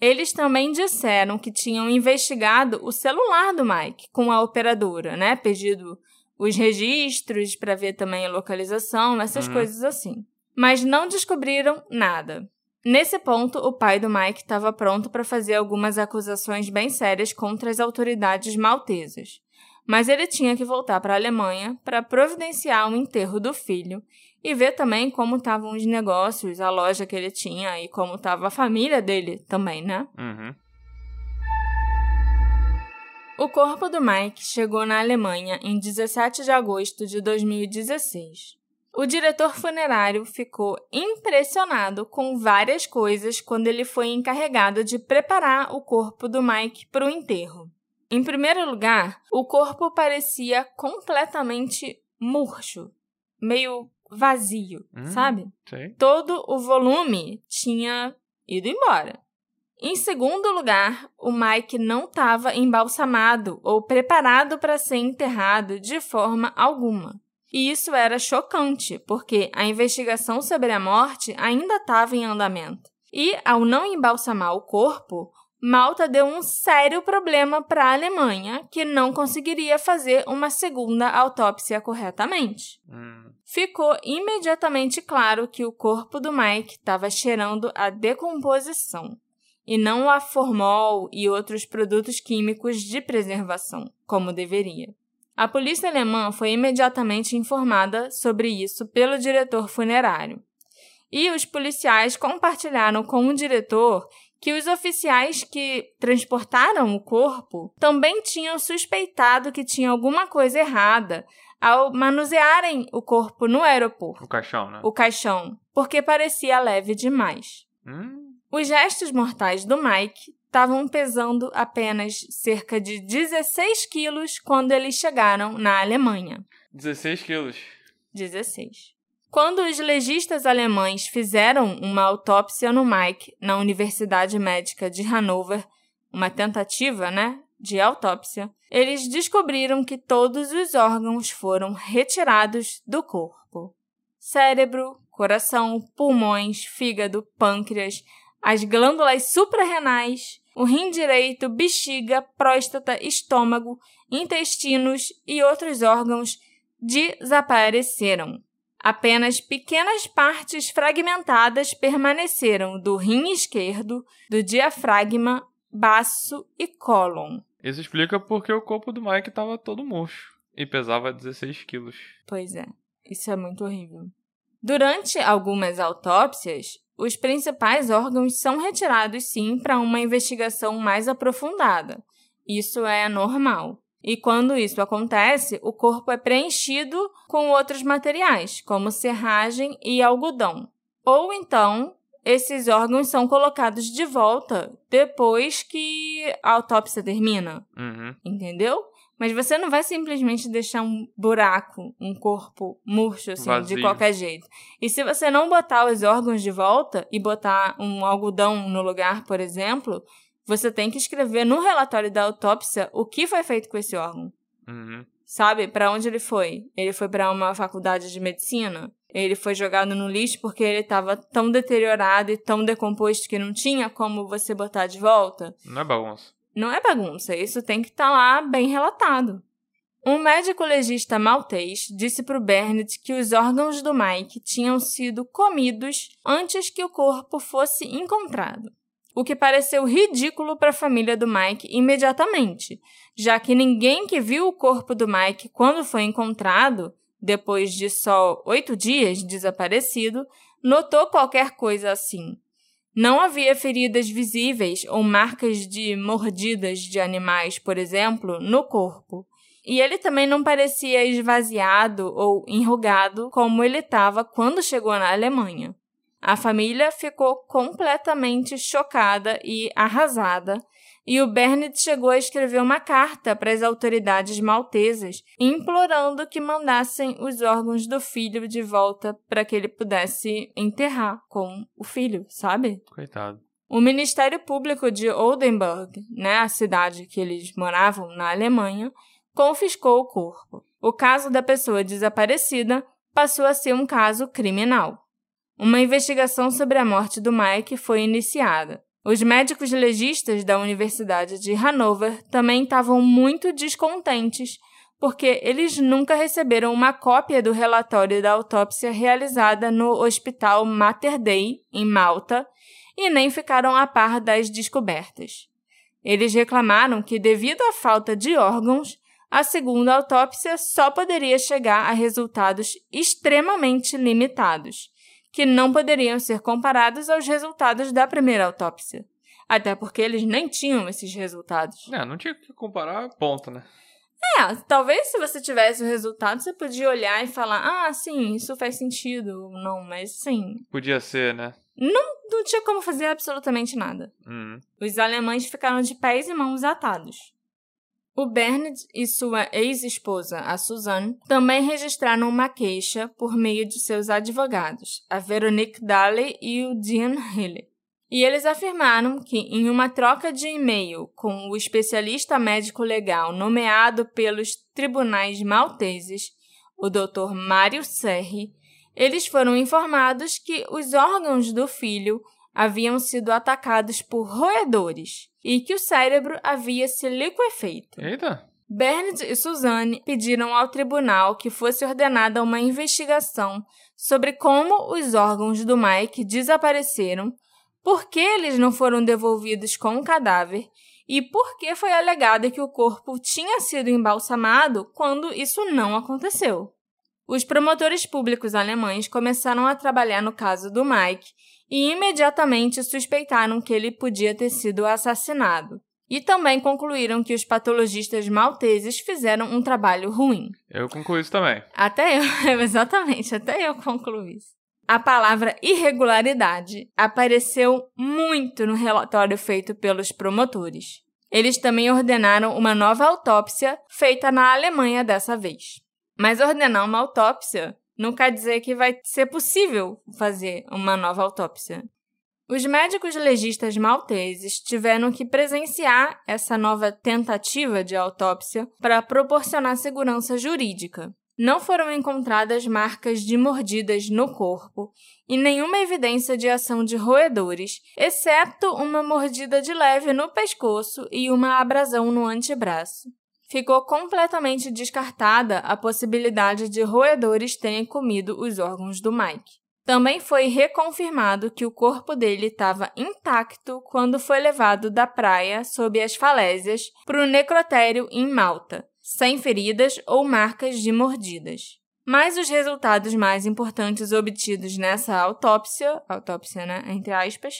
Eles também disseram que tinham investigado o celular do Mike com a operadora, né? Pedido os registros para ver também a localização, essas Uhum. coisas assim. Mas não descobriram nada. Nesse ponto, o pai do Mike estava pronto para fazer algumas acusações bem sérias contra as autoridades maltesas. Mas ele tinha que voltar para a Alemanha para providenciar o enterro do filho e ver também como estavam os negócios, a loja que ele tinha e como estava a família dele também, né? Uhum. O corpo do Mike chegou na Alemanha em 17 de agosto de 2016. O diretor funerário ficou impressionado com várias coisas quando ele foi encarregado de preparar o corpo do Mike para o enterro. Em primeiro lugar, o corpo parecia completamente murcho, meio vazio, Hum. sabe? Sei. todo o volume tinha ido embora. Em segundo lugar, o Mike não estava embalsamado ou preparado para ser enterrado de forma alguma. E isso era chocante, porque a investigação sobre a morte ainda estava em andamento. E, ao não embalsamar o corpo, Malta deu um sério problema para a Alemanha, que não conseguiria fazer uma segunda autópsia corretamente Hum. ficou imediatamente claro que o corpo do Mike estava cheirando a decomposição e não a formol e outros produtos químicos de preservação, como deveria. A polícia alemã foi imediatamente informada sobre isso pelo diretor funerário. E os policiais compartilharam com o diretor que os oficiais que transportaram o corpo também tinham suspeitado que tinha alguma coisa errada ao manusearem o corpo no aeroporto, O caixão, né? o caixão, porque parecia leve demais. Hum. Os restos mortais do Mike estavam pesando apenas cerca de 16 quilos quando eles chegaram na Alemanha. 16 quilos. 16. Quando os legistas alemães fizeram uma autópsia no Mike na Universidade Médica de Hanover, uma tentativa, né, de autópsia, eles descobriram que todos os órgãos foram retirados do corpo. Cérebro, coração, pulmões, fígado, pâncreas, as glândulas suprarrenais, o rim direito, bexiga, próstata, estômago, intestinos e outros órgãos desapareceram. Apenas pequenas partes fragmentadas permaneceram do rim esquerdo, do diafragma, baço e cólon. Isso explica porque o corpo do Mike tava todo murcho e pesava 16 quilos. Pois é, isso é muito horrível. Durante algumas autópsias, os principais órgãos são retirados sim para uma investigação mais aprofundada. Isso é normal. E quando isso acontece, o corpo é preenchido com outros materiais, como serragem e algodão. Ou então, esses órgãos são colocados de volta depois que a autópsia termina, Uhum. entendeu? Mas você não vai simplesmente deixar um buraco, um corpo murcho, assim, de Vazio. qualquer jeito. E se você não botar os órgãos de volta e botar um algodão no lugar, por exemplo, você tem que escrever no relatório da autópsia o que foi feito com esse órgão. Uhum. Sabe? Para onde ele foi? Ele foi para uma faculdade de medicina? Ele foi jogado no lixo porque ele estava tão deteriorado e tão decomposto que não tinha como você botar de volta? Não é bagunça. Não é bagunça, isso tem que estar lá bem relatado. Um médico legista maltês disse para o Bernard que os órgãos do Mike tinham sido comidos antes que o corpo fosse encontrado. O que pareceu ridículo para a família do Mike imediatamente, já que ninguém que viu o corpo do Mike quando foi encontrado, depois de só oito dias desaparecido, notou qualquer coisa assim. Não havia feridas visíveis ou marcas de mordidas de animais, por exemplo, no corpo. E ele também não parecia esvaziado ou enrugado como ele estava quando chegou na Alemanha. A família ficou completamente chocada e arrasada, e o Bernard chegou a escrever uma carta para as autoridades maltesas, implorando que mandassem os órgãos do filho de volta para que ele pudesse enterrar com o filho, sabe? Coitado. O Ministério Público de Oldenburg, né, a cidade que eles moravam na Alemanha, confiscou o corpo. O caso da pessoa desaparecida passou a ser um caso criminal. Uma investigação sobre a morte do Mike foi iniciada. Os médicos legistas da Universidade de Hanover também estavam muito descontentes porque eles nunca receberam uma cópia do relatório da autópsia realizada no Hospital Mater Dei, em Malta, e nem ficaram a par das descobertas. Eles reclamaram que, devido à falta de órgãos, a segunda autópsia só poderia chegar a resultados extremamente limitados que não poderiam ser comparados aos resultados da primeira autópsia. Até porque eles nem tinham esses resultados. É, não tinha que comparar, ponto, né? É, talvez se você tivesse o resultado, você podia olhar e falar, ah, sim, isso faz sentido. Não, mas sim. Podia ser, né? Não, não tinha como fazer absolutamente nada. Uhum. Os alemães ficaram de pés e mãos atados. O Bernard e sua ex-esposa, a Suzanne, também registraram uma queixa por meio de seus advogados, a Veronique Daly e o Dean Healy. E eles afirmaram que, em uma troca de e-mail com o especialista médico legal nomeado pelos tribunais malteses, o Dr. Mário Serri, eles foram informados que os órgãos do filho haviam sido atacados por roedores e que o cérebro havia se liquefeito. Eita! Bernard e Suzanne pediram ao tribunal que fosse ordenada uma investigação sobre como os órgãos do Mike desapareceram, por que eles não foram devolvidos com o cadáver e por que foi alegado que o corpo tinha sido embalsamado quando isso não aconteceu. Os promotores públicos alemães começaram a trabalhar no caso do Mike e imediatamente suspeitaram que ele podia ter sido assassinado. E também concluíram que os patologistas malteses fizeram um trabalho ruim. Eu concluí isso também. Até eu, exatamente, até eu concluí isso. A palavra irregularidade apareceu muito no relatório feito pelos promotores. Eles também ordenaram uma nova autópsia feita na Alemanha dessa vez. Mas ordenar uma autópsia não quer dizer que vai ser possível fazer uma nova autópsia. Os médicos legistas malteses tiveram que presenciar essa nova tentativa de autópsia para proporcionar segurança jurídica. Não foram encontradas marcas de mordidas no corpo e nenhuma evidência de ação de roedores, exceto uma mordida de leve no pescoço e uma abrasão no antebraço ficou completamente descartada a possibilidade de roedores terem comido os órgãos do Mike. Também foi reconfirmado que o corpo dele estava intacto quando foi levado da praia sob as falésias para o necrotério em Malta, sem feridas ou marcas de mordidas. Mas os resultados mais importantes obtidos nessa autópsia, autópsia, né, entre aspas,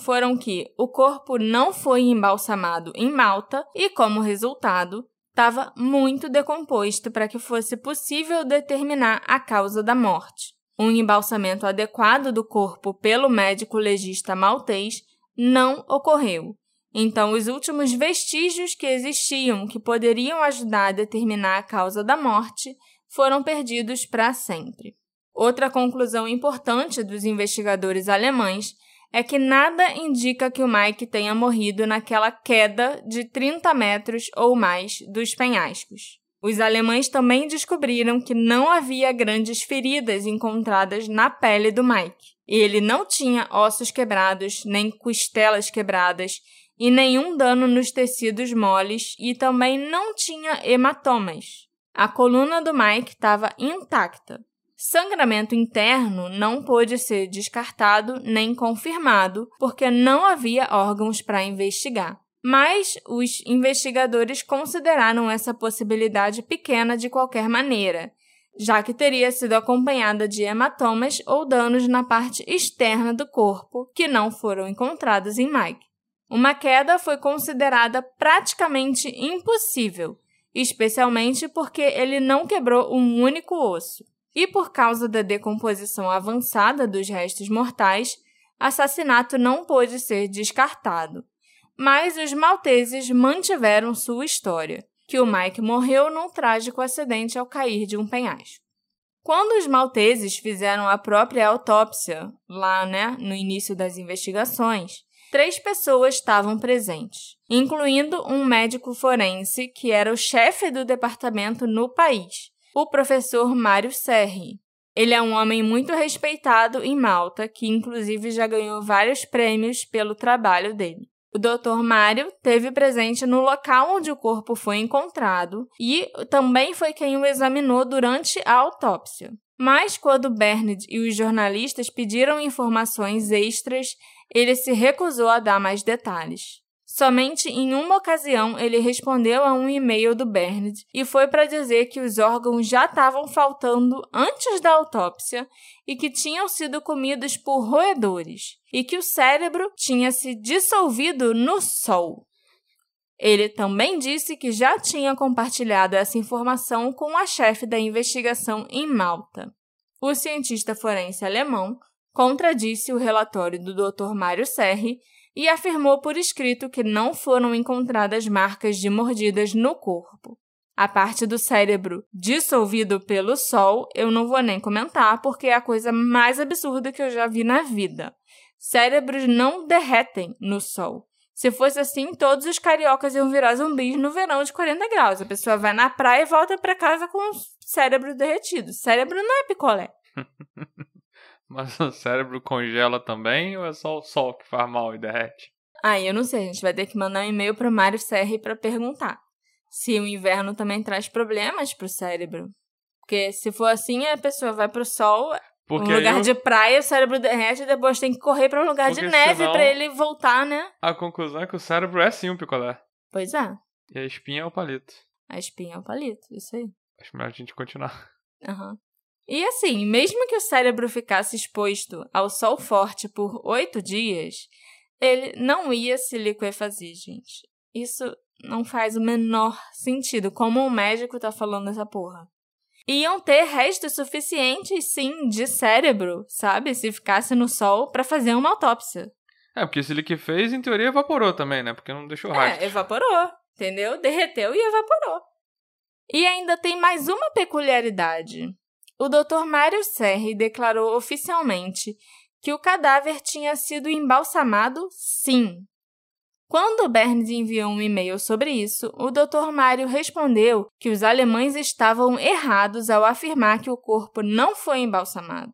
foram que o corpo não foi embalsamado em Malta e, como resultado, estava muito decomposto para que fosse possível determinar a causa da morte. Um embalsamento adequado do corpo pelo médico legista maltês não ocorreu. Então, os últimos vestígios que existiam que poderiam ajudar a determinar a causa da morte foram perdidos para sempre. Outra conclusão importante dos investigadores alemães é que nada indica que o Mike tenha morrido naquela queda de 30 metros ou mais dos penhascos. Os alemães também descobriram que não havia grandes feridas encontradas na pele do Mike. Ele não tinha ossos quebrados, nem costelas quebradas, e nenhum dano nos tecidos moles, e também não tinha hematomas. A coluna do Mike estava intacta. Sangramento interno não pôde ser descartado nem confirmado, porque não havia órgãos para investigar. Mas os investigadores consideraram essa possibilidade pequena de qualquer maneira. já que teria sido acompanhada de hematomas ou danos na parte externa do corpo que não foram encontrados em Mike. Uma queda foi considerada praticamente impossível, especialmente porque ele não quebrou um único osso. E por causa da decomposição avançada dos restos mortais, assassinato não pôde ser descartado. Mas os malteses mantiveram sua história, que o Mike morreu num trágico acidente ao cair de um penhasco. Quando os malteses fizeram a própria autópsia, lá né, no início das investigações, três pessoas estavam presentes, incluindo um médico forense que era o chefe do departamento no país, o professor Mário Serri. Ele é um homem muito respeitado em Malta, que inclusive já ganhou vários prêmios pelo trabalho dele. O Dr. Mário teve presente no local onde o corpo foi encontrado e também foi quem o examinou durante a autópsia. Mas quando Bernard e os jornalistas pediram informações extras, ele se recusou a dar mais detalhes. Somente em uma ocasião ele respondeu a um e-mail do Bernard e foi para dizer que os órgãos já estavam faltando antes da autópsia e que tinham sido comidos por roedores e que o cérebro tinha se dissolvido no sol. Ele também disse que já tinha compartilhado essa informação com a chefe da investigação em Malta. O cientista forense alemão contradisse o relatório do Dr. Mário Serri e afirmou por escrito que não foram encontradas marcas de mordidas no corpo. A parte do cérebro dissolvido pelo sol eu não vou nem comentar porque é a coisa mais absurda que eu já vi na vida. Cérebros não derretem no sol. Se fosse assim, todos os cariocas iam virar zumbis no verão de 40 graus. A pessoa vai na praia e volta para casa com o cérebro derretido. Cérebro não é picolé. Mas o cérebro congela também ou é só o sol que faz mal e derrete? Ah, eu não sei. A gente vai ter que mandar um e-mail para Mário Serri para perguntar se o inverno também traz problemas para o cérebro. Porque se for assim, a pessoa vai para o sol, Porque um lugar eu... de praia, o cérebro derrete e depois tem que correr para um lugar Porque de neve para ele voltar, né? A conclusão é que o cérebro é sim um picolé. Pois é. E a espinha é o palito. A espinha é o palito, isso aí. Acho melhor a gente continuar. Aham. Uhum. E assim, mesmo que o cérebro ficasse exposto ao sol forte por oito dias, ele não ia se liquefazer, gente. Isso não faz o menor sentido. Como um médico tá falando essa porra? Iam ter restos suficientes, sim, de cérebro, sabe? Se ficasse no sol para fazer uma autópsia. É, porque se ele que fez, em teoria, evaporou também, né? Porque não deixou rastro. É, evaporou, entendeu? Derreteu e evaporou. E ainda tem mais uma peculiaridade. O Dr. Mário Serri declarou oficialmente que o cadáver tinha sido embalsamado, sim. Quando Berns enviou um e-mail sobre isso, o Dr. Mário respondeu que os alemães estavam errados ao afirmar que o corpo não foi embalsamado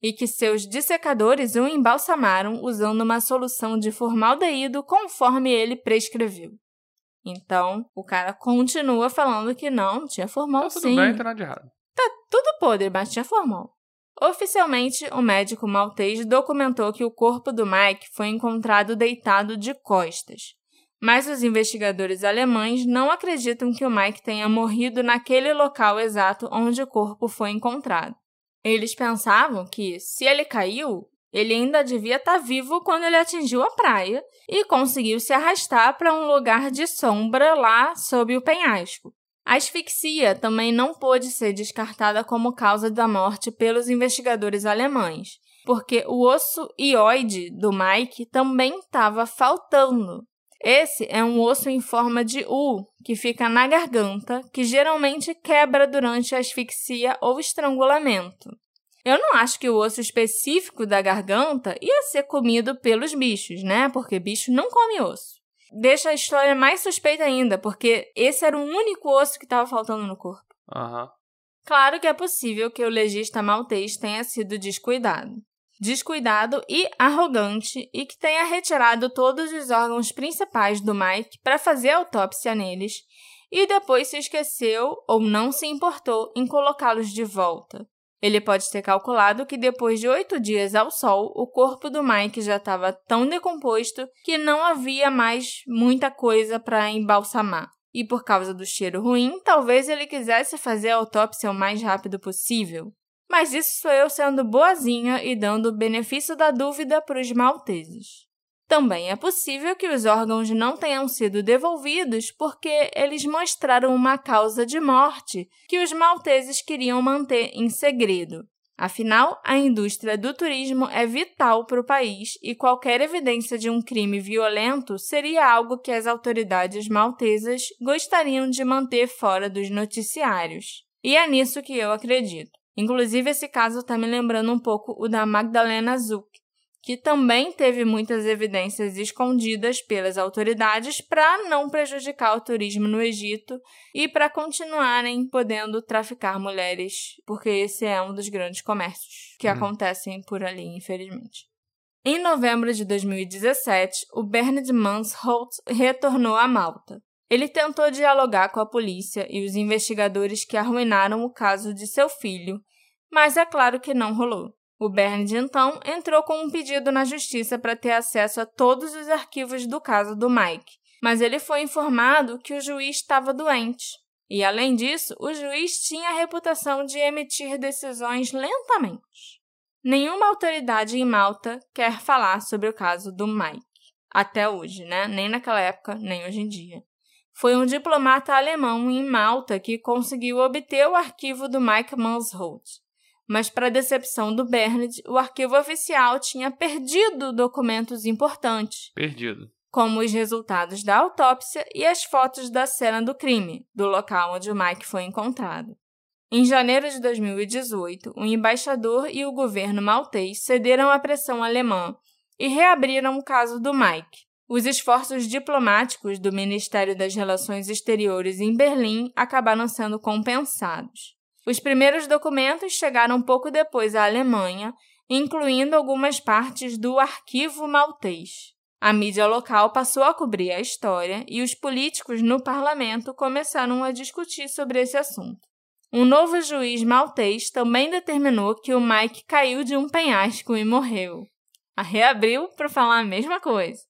e que seus dissecadores o embalsamaram usando uma solução de formaldeído conforme ele prescreveu. Então, o cara continua falando que não, tinha formal tá tudo sim. Bem, tá nada de errado. Tá tudo podre, tinha formol. Oficialmente, o médico maltês documentou que o corpo do Mike foi encontrado deitado de costas. Mas os investigadores alemães não acreditam que o Mike tenha morrido naquele local exato onde o corpo foi encontrado. Eles pensavam que, se ele caiu, ele ainda devia estar tá vivo quando ele atingiu a praia e conseguiu se arrastar para um lugar de sombra lá sob o penhasco. A asfixia também não pôde ser descartada como causa da morte pelos investigadores alemães, porque o osso ióide do Mike também estava faltando. Esse é um osso em forma de U, que fica na garganta, que geralmente quebra durante a asfixia ou estrangulamento. Eu não acho que o osso específico da garganta ia ser comido pelos bichos, né? Porque bicho não come osso deixa a história mais suspeita ainda, porque esse era o único osso que estava faltando no corpo. Uhum. Claro que é possível que o legista maltês tenha sido descuidado. Descuidado e arrogante, e que tenha retirado todos os órgãos principais do Mike para fazer autópsia neles, e depois se esqueceu ou não se importou em colocá-los de volta. Ele pode ter calculado que depois de oito dias ao sol, o corpo do Mike já estava tão decomposto que não havia mais muita coisa para embalsamar. E por causa do cheiro ruim, talvez ele quisesse fazer a autópsia o mais rápido possível. Mas isso sou eu sendo boazinha e dando o benefício da dúvida para os malteses. Também é possível que os órgãos não tenham sido devolvidos porque eles mostraram uma causa de morte que os malteses queriam manter em segredo. Afinal, a indústria do turismo é vital para o país e qualquer evidência de um crime violento seria algo que as autoridades maltesas gostariam de manter fora dos noticiários. E é nisso que eu acredito. Inclusive, esse caso está me lembrando um pouco o da Magdalena Zuck, que também teve muitas evidências escondidas pelas autoridades para não prejudicar o turismo no Egito e para continuarem podendo traficar mulheres, porque esse é um dos grandes comércios que hum. acontecem por ali, infelizmente. Em novembro de 2017, o Bernard Mansholt retornou a Malta. Ele tentou dialogar com a polícia e os investigadores que arruinaram o caso de seu filho, mas é claro que não rolou. O Bernard, então, entrou com um pedido na justiça para ter acesso a todos os arquivos do caso do Mike, mas ele foi informado que o juiz estava doente. E, além disso, o juiz tinha a reputação de emitir decisões lentamente. Nenhuma autoridade em Malta quer falar sobre o caso do Mike. Até hoje, né? Nem naquela época, nem hoje em dia. Foi um diplomata alemão em Malta que conseguiu obter o arquivo do Mike Mansholt mas, para decepção do Bernard, o arquivo oficial tinha perdido documentos importantes. Perdido. Como os resultados da autópsia e as fotos da cena do crime, do local onde o Mike foi encontrado. Em janeiro de 2018, o embaixador e o governo maltês cederam à pressão alemã e reabriram o caso do Mike. Os esforços diplomáticos do Ministério das Relações Exteriores em Berlim acabaram sendo compensados. Os primeiros documentos chegaram pouco depois à Alemanha, incluindo algumas partes do Arquivo Maltês. A mídia local passou a cobrir a história e os políticos no parlamento começaram a discutir sobre esse assunto. Um novo juiz maltês também determinou que o Mike caiu de um penhasco e morreu. A reabriu para falar a mesma coisa.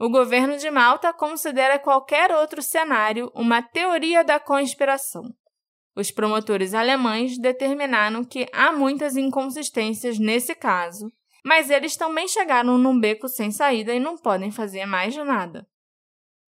O governo de Malta considera qualquer outro cenário uma teoria da conspiração. Os promotores alemães determinaram que há muitas inconsistências nesse caso, mas eles também chegaram num beco sem saída e não podem fazer mais nada.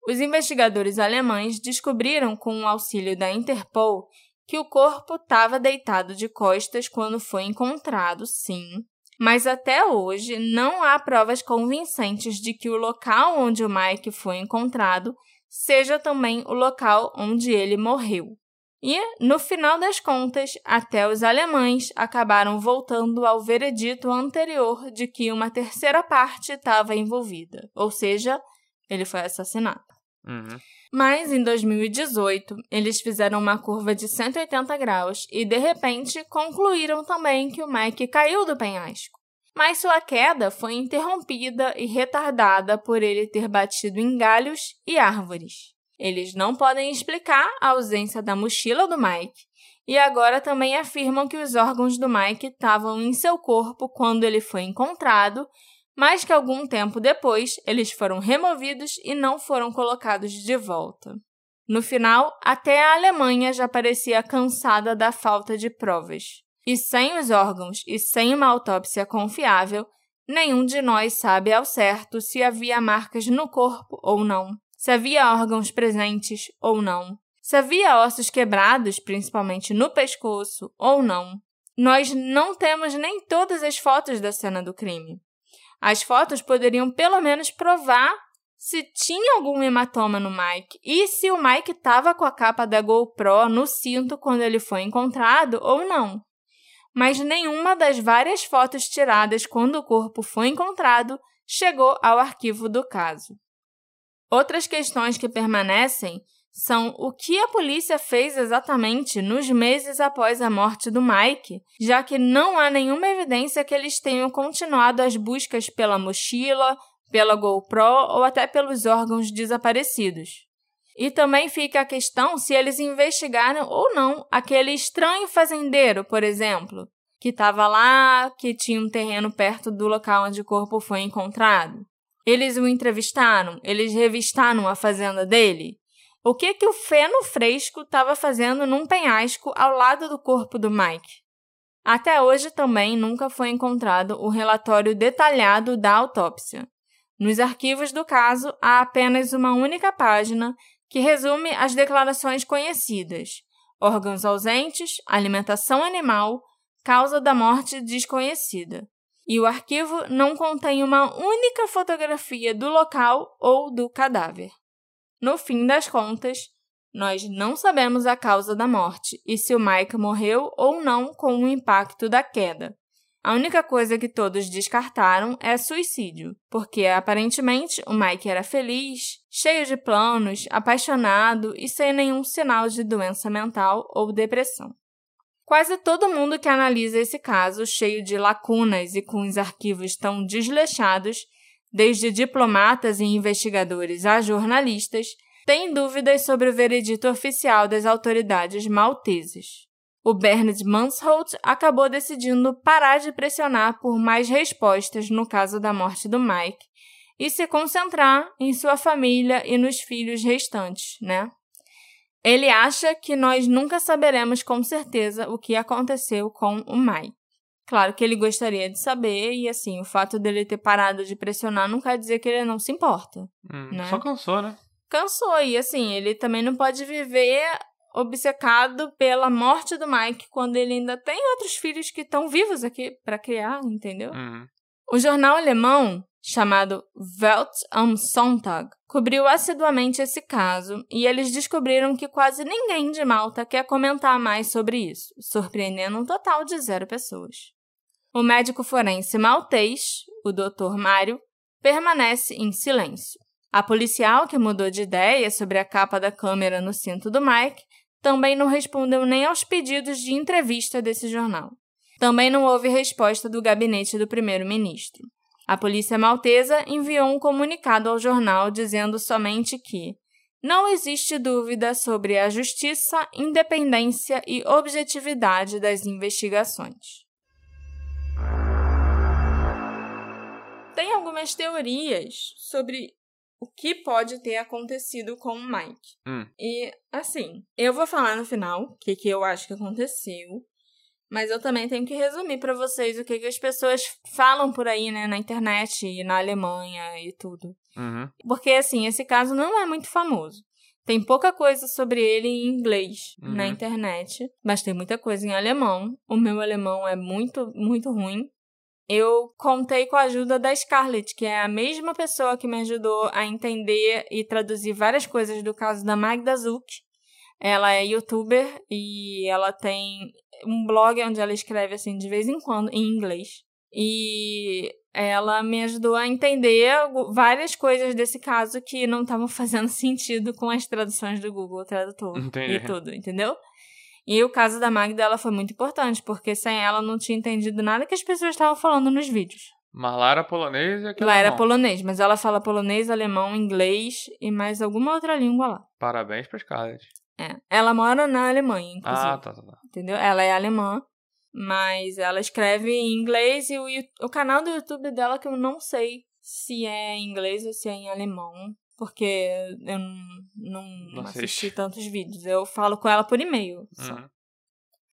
Os investigadores alemães descobriram, com o auxílio da Interpol, que o corpo estava deitado de costas quando foi encontrado, sim, mas até hoje não há provas convincentes de que o local onde o Mike foi encontrado seja também o local onde ele morreu. E, no final das contas, até os alemães acabaram voltando ao veredito anterior de que uma terceira parte estava envolvida, ou seja, ele foi assassinado. Uhum. Mas em 2018, eles fizeram uma curva de 180 graus e, de repente, concluíram também que o Mike caiu do penhasco. Mas sua queda foi interrompida e retardada por ele ter batido em galhos e árvores. Eles não podem explicar a ausência da mochila do Mike e agora também afirmam que os órgãos do Mike estavam em seu corpo quando ele foi encontrado, mas que algum tempo depois eles foram removidos e não foram colocados de volta. No final, até a Alemanha já parecia cansada da falta de provas. E sem os órgãos e sem uma autópsia confiável, nenhum de nós sabe ao certo se havia marcas no corpo ou não se havia órgãos presentes ou não, se havia ossos quebrados, principalmente no pescoço, ou não. Nós não temos nem todas as fotos da cena do crime. As fotos poderiam pelo menos provar se tinha algum hematoma no Mike e se o Mike estava com a capa da GoPro no cinto quando ele foi encontrado ou não. Mas nenhuma das várias fotos tiradas quando o corpo foi encontrado chegou ao arquivo do caso. Outras questões que permanecem são o que a polícia fez exatamente nos meses após a morte do Mike, já que não há nenhuma evidência que eles tenham continuado as buscas pela mochila, pela GoPro ou até pelos órgãos desaparecidos. E também fica a questão se eles investigaram ou não aquele estranho fazendeiro, por exemplo, que estava lá, que tinha um terreno perto do local onde o corpo foi encontrado. Eles o entrevistaram, eles revistaram a fazenda dele. O que que o feno fresco estava fazendo num penhasco ao lado do corpo do Mike? Até hoje também nunca foi encontrado o relatório detalhado da autópsia. Nos arquivos do caso há apenas uma única página que resume as declarações conhecidas: órgãos ausentes, alimentação animal, causa da morte desconhecida. E o arquivo não contém uma única fotografia do local ou do cadáver. No fim das contas, nós não sabemos a causa da morte e se o Mike morreu ou não com o impacto da queda. A única coisa que todos descartaram é suicídio, porque aparentemente o Mike era feliz, cheio de planos, apaixonado e sem nenhum sinal de doença mental ou depressão. Quase todo mundo que analisa esse caso, cheio de lacunas e com os arquivos tão desleixados, desde diplomatas e investigadores a jornalistas, tem dúvidas sobre o veredito oficial das autoridades malteses. O Bernard Mansholt acabou decidindo parar de pressionar por mais respostas no caso da morte do Mike e se concentrar em sua família e nos filhos restantes, né? Ele acha que nós nunca saberemos com certeza o que aconteceu com o Mike. Claro que ele gostaria de saber, e assim, o fato dele ter parado de pressionar não quer dizer que ele não se importa. Hum, né? Só cansou, né? Cansou, e assim, ele também não pode viver obcecado pela morte do Mike quando ele ainda tem outros filhos que estão vivos aqui para criar, entendeu? Uhum. O jornal alemão chamado Welt am Sonntag cobriu assiduamente esse caso e eles descobriram que quase ninguém de Malta quer comentar mais sobre isso, surpreendendo um total de zero pessoas. O médico forense maltês, o Dr. Mário, permanece em silêncio. A policial que mudou de ideia sobre a capa da câmera no cinto do Mike também não respondeu nem aos pedidos de entrevista desse jornal. Também não houve resposta do gabinete do primeiro-ministro. A polícia maltesa enviou um comunicado ao jornal dizendo somente que não existe dúvida sobre a justiça, independência e objetividade das investigações. Tem algumas teorias sobre o que pode ter acontecido com o Mike. Hum. E, assim, eu vou falar no final o que, que eu acho que aconteceu. Mas eu também tenho que resumir para vocês o que, que as pessoas falam por aí, né, na internet e na Alemanha e tudo. Uhum. Porque, assim, esse caso não é muito famoso. Tem pouca coisa sobre ele em inglês Uhum. na internet, mas tem muita coisa em alemão. O meu alemão é muito, muito ruim. Eu contei com a ajuda da Scarlett, que é a mesma pessoa que me ajudou a entender e traduzir várias coisas do caso da Magda Zuck. Ela é youtuber e ela tem um blog onde ela escreve assim de vez em quando em inglês. E ela me ajudou a entender várias coisas desse caso que não estavam fazendo sentido com as traduções do Google Tradutor Entendi. e tudo, entendeu? E o caso da Magda ela foi muito importante, porque sem ela eu não tinha entendido nada que as pessoas estavam falando nos vídeos. Mas lá era polonês e aqui Lá era polonês, mas ela fala polonês, alemão, inglês e mais alguma outra língua lá. Parabéns pra Scarlett. É. Ela mora na Alemanha, inclusive. Ah, tá, tá, tá. Entendeu? Ela é alemã, mas ela escreve em inglês e o, o canal do YouTube dela que eu não sei se é em inglês ou se é em alemão, porque eu não, não, assisti tantos vídeos. Eu falo com ela por e-mail. só. Uhum.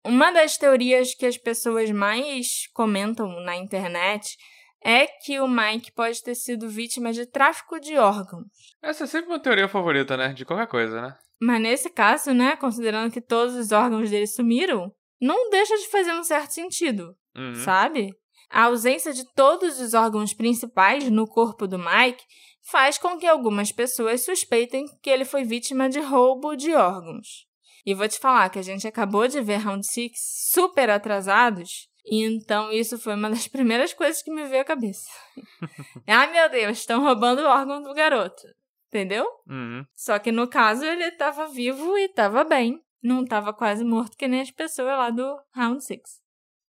Uma das teorias que as pessoas mais comentam na internet é que o Mike pode ter sido vítima de tráfico de órgãos. Essa é sempre uma teoria favorita, né? De qualquer coisa, né? Mas nesse caso, né, considerando que todos os órgãos dele sumiram, não deixa de fazer um certo sentido, Uhum. sabe? A ausência de todos os órgãos principais no corpo do Mike faz com que algumas pessoas suspeitem que ele foi vítima de roubo de órgãos. E vou te falar que a gente acabou de ver Round Six super atrasados, e então isso foi uma das primeiras coisas que me veio à cabeça. Ai meu Deus, estão roubando o órgão do garoto. Entendeu? Uhum. Só que no caso ele estava vivo e estava bem. Não estava quase morto que nem as pessoas lá do Round Six.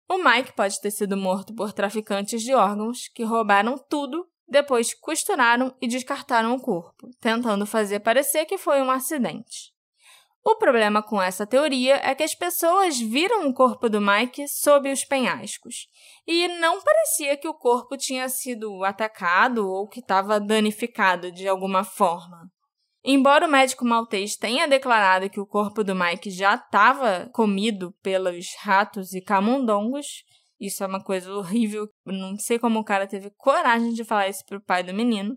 O Mike pode ter sido morto por traficantes de órgãos que roubaram tudo, depois costuraram e descartaram o corpo, tentando fazer parecer que foi um acidente. O problema com essa teoria é que as pessoas viram o corpo do Mike sob os penhascos e não parecia que o corpo tinha sido atacado ou que estava danificado de alguma forma. Embora o médico maltês tenha declarado que o corpo do Mike já estava comido pelos ratos e camundongos, isso é uma coisa horrível, não sei como o cara teve coragem de falar isso pro pai do menino.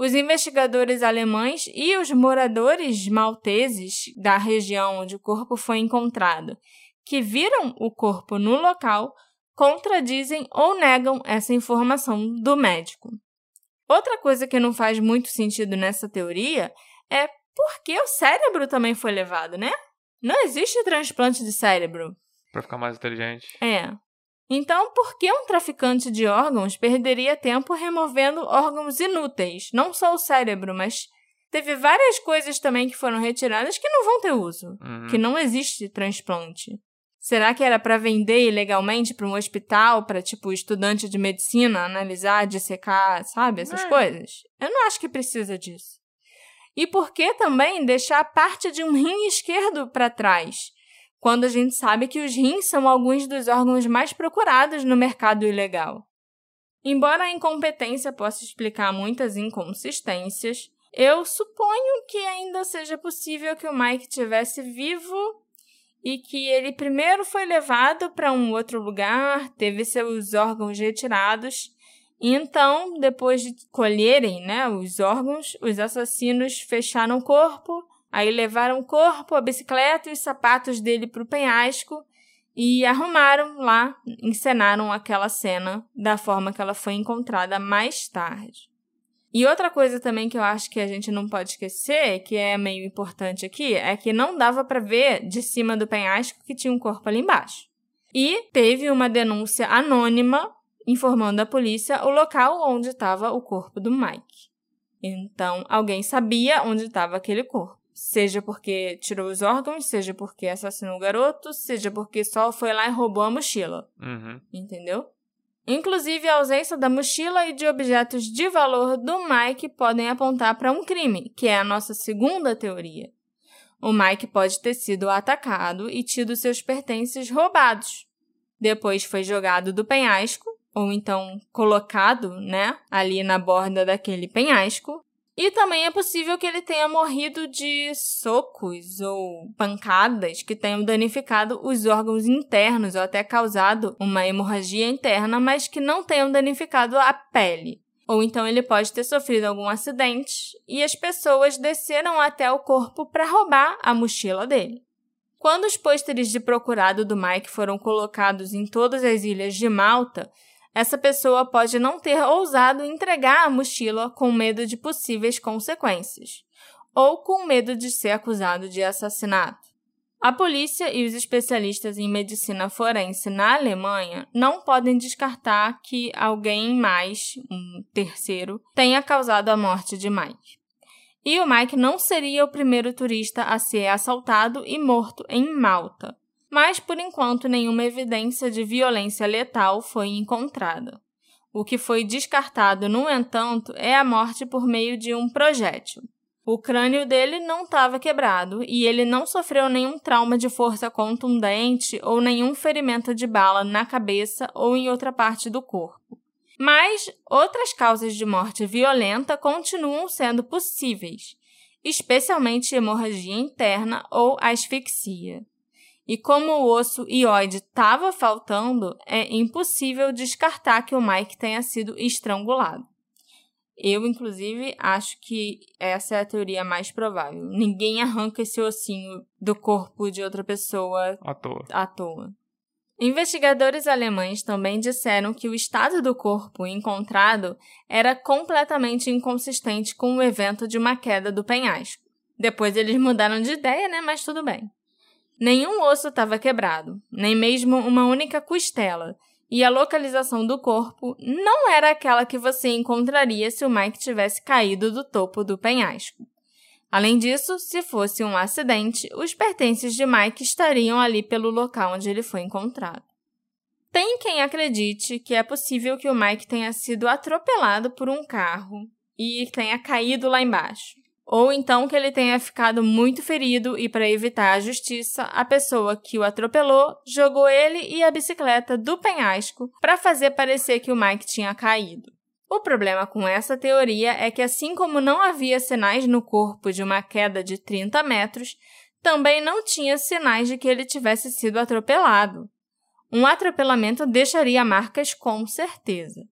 Os investigadores alemães e os moradores malteses da região onde o corpo foi encontrado, que viram o corpo no local, contradizem ou negam essa informação do médico. Outra coisa que não faz muito sentido nessa teoria é por que o cérebro também foi levado, né? Não existe transplante de cérebro. Para ficar mais inteligente. É. Então, por que um traficante de órgãos perderia tempo removendo órgãos inúteis? Não só o cérebro, mas teve várias coisas também que foram retiradas que não vão ter uso, Uhum. que não existe transplante. Será que era para vender ilegalmente para um hospital, para tipo estudante de medicina analisar, dissecar, sabe, essas É. coisas? Eu não acho que precisa disso. E por que também deixar parte de um rim esquerdo para trás? Quando a gente sabe que os rins são alguns dos órgãos mais procurados no mercado ilegal. Embora a incompetência possa explicar muitas inconsistências, eu suponho que ainda seja possível que o Mike tivesse vivo e que ele primeiro foi levado para um outro lugar, teve seus órgãos retirados, e então, depois de colherem né, os órgãos, os assassinos fecharam o corpo Aí levaram o corpo, a bicicleta e os sapatos dele para o penhasco e arrumaram lá, encenaram aquela cena da forma que ela foi encontrada mais tarde. E outra coisa também que eu acho que a gente não pode esquecer, que é meio importante aqui, é que não dava para ver de cima do penhasco que tinha um corpo ali embaixo. E teve uma denúncia anônima informando a polícia o local onde estava o corpo do Mike. Então, alguém sabia onde estava aquele corpo. Seja porque tirou os órgãos, seja porque assassinou o garoto, seja porque só foi lá e roubou a mochila. Uhum. Entendeu? Inclusive, a ausência da mochila e de objetos de valor do Mike podem apontar para um crime, que é a nossa segunda teoria. O Mike pode ter sido atacado e tido seus pertences roubados. Depois foi jogado do penhasco, ou então colocado, né, ali na borda daquele penhasco, e também é possível que ele tenha morrido de socos ou pancadas que tenham danificado os órgãos internos ou até causado uma hemorragia interna, mas que não tenham danificado a pele. Ou então ele pode ter sofrido algum acidente e as pessoas desceram até o corpo para roubar a mochila dele. Quando os pôsteres de procurado do Mike foram colocados em todas as ilhas de Malta, essa pessoa pode não ter ousado entregar a mochila com medo de possíveis consequências, ou com medo de ser acusado de assassinato. A polícia e os especialistas em medicina forense na Alemanha não podem descartar que alguém mais, um terceiro, tenha causado a morte de Mike. E o Mike não seria o primeiro turista a ser assaltado e morto em Malta mas por enquanto nenhuma evidência de violência letal foi encontrada. O que foi descartado, no entanto, é a morte por meio de um projétil. O crânio dele não estava quebrado e ele não sofreu nenhum trauma de força contundente ou nenhum ferimento de bala na cabeça ou em outra parte do corpo. Mas outras causas de morte violenta continuam sendo possíveis, especialmente hemorragia interna ou asfixia. E como o osso ióide estava faltando, é impossível descartar que o Mike tenha sido estrangulado. Eu, inclusive, acho que essa é a teoria mais provável. Ninguém arranca esse ossinho do corpo de outra pessoa À toa. à toa. Investigadores alemães também disseram que o estado do corpo encontrado era completamente inconsistente com o evento de uma queda do penhasco. Depois eles mudaram de ideia, né? Mas tudo bem. Nenhum osso estava quebrado, nem mesmo uma única costela, e a localização do corpo não era aquela que você encontraria se o Mike tivesse caído do topo do penhasco. Além disso, se fosse um acidente, os pertences de Mike estariam ali pelo local onde ele foi encontrado. Tem quem acredite que é possível que o Mike tenha sido atropelado por um carro e tenha caído lá embaixo. Ou então que ele tenha ficado muito ferido e, para evitar a justiça, a pessoa que o atropelou jogou ele e a bicicleta do penhasco para fazer parecer que o Mike tinha caído. O problema com essa teoria é que, assim como não havia sinais no corpo de uma queda de 30 metros, também não tinha sinais de que ele tivesse sido atropelado. Um atropelamento deixaria marcas com certeza.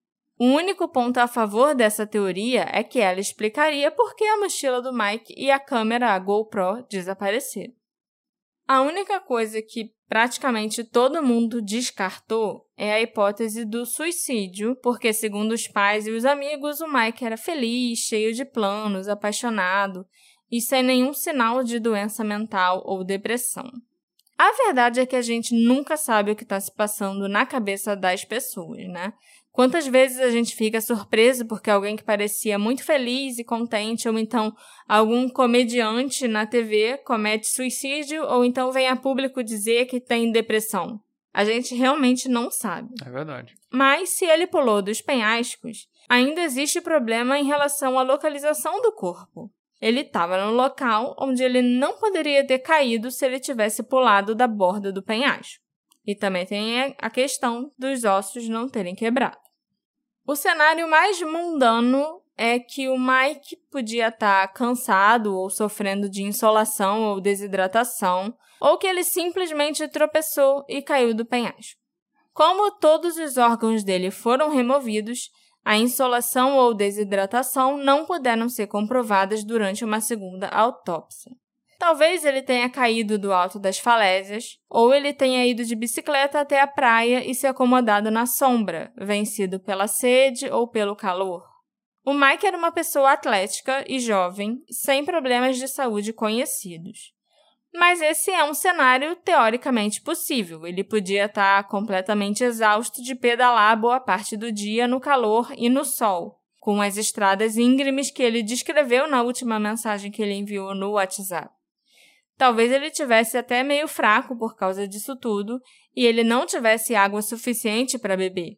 O único ponto a favor dessa teoria é que ela explicaria por que a mochila do Mike e a câmera a GoPro desapareceram. A única coisa que praticamente todo mundo descartou é a hipótese do suicídio, porque, segundo os pais e os amigos, o Mike era feliz, cheio de planos, apaixonado e sem nenhum sinal de doença mental ou depressão. A verdade é que a gente nunca sabe o que está se passando na cabeça das pessoas, né? Quantas vezes a gente fica surpreso porque alguém que parecia muito feliz e contente, ou então algum comediante na TV comete suicídio, ou então vem a público dizer que tem depressão? A gente realmente não sabe. É verdade. Mas se ele pulou dos penhascos, ainda existe problema em relação à localização do corpo. Ele estava no local onde ele não poderia ter caído se ele tivesse pulado da borda do penhasco. E também tem a questão dos ossos não terem quebrado. O cenário mais mundano é que o Mike podia estar tá cansado ou sofrendo de insolação ou desidratação, ou que ele simplesmente tropeçou e caiu do penhasco. Como todos os órgãos dele foram removidos, a insolação ou desidratação não puderam ser comprovadas durante uma segunda autópsia. Talvez ele tenha caído do alto das falésias, ou ele tenha ido de bicicleta até a praia e se acomodado na sombra, vencido pela sede ou pelo calor. O Mike era uma pessoa atlética e jovem, sem problemas de saúde conhecidos. Mas esse é um cenário teoricamente possível. Ele podia estar completamente exausto de pedalar boa parte do dia no calor e no sol, com as estradas íngremes que ele descreveu na última mensagem que ele enviou no WhatsApp. Talvez ele tivesse até meio fraco por causa disso tudo e ele não tivesse água suficiente para beber.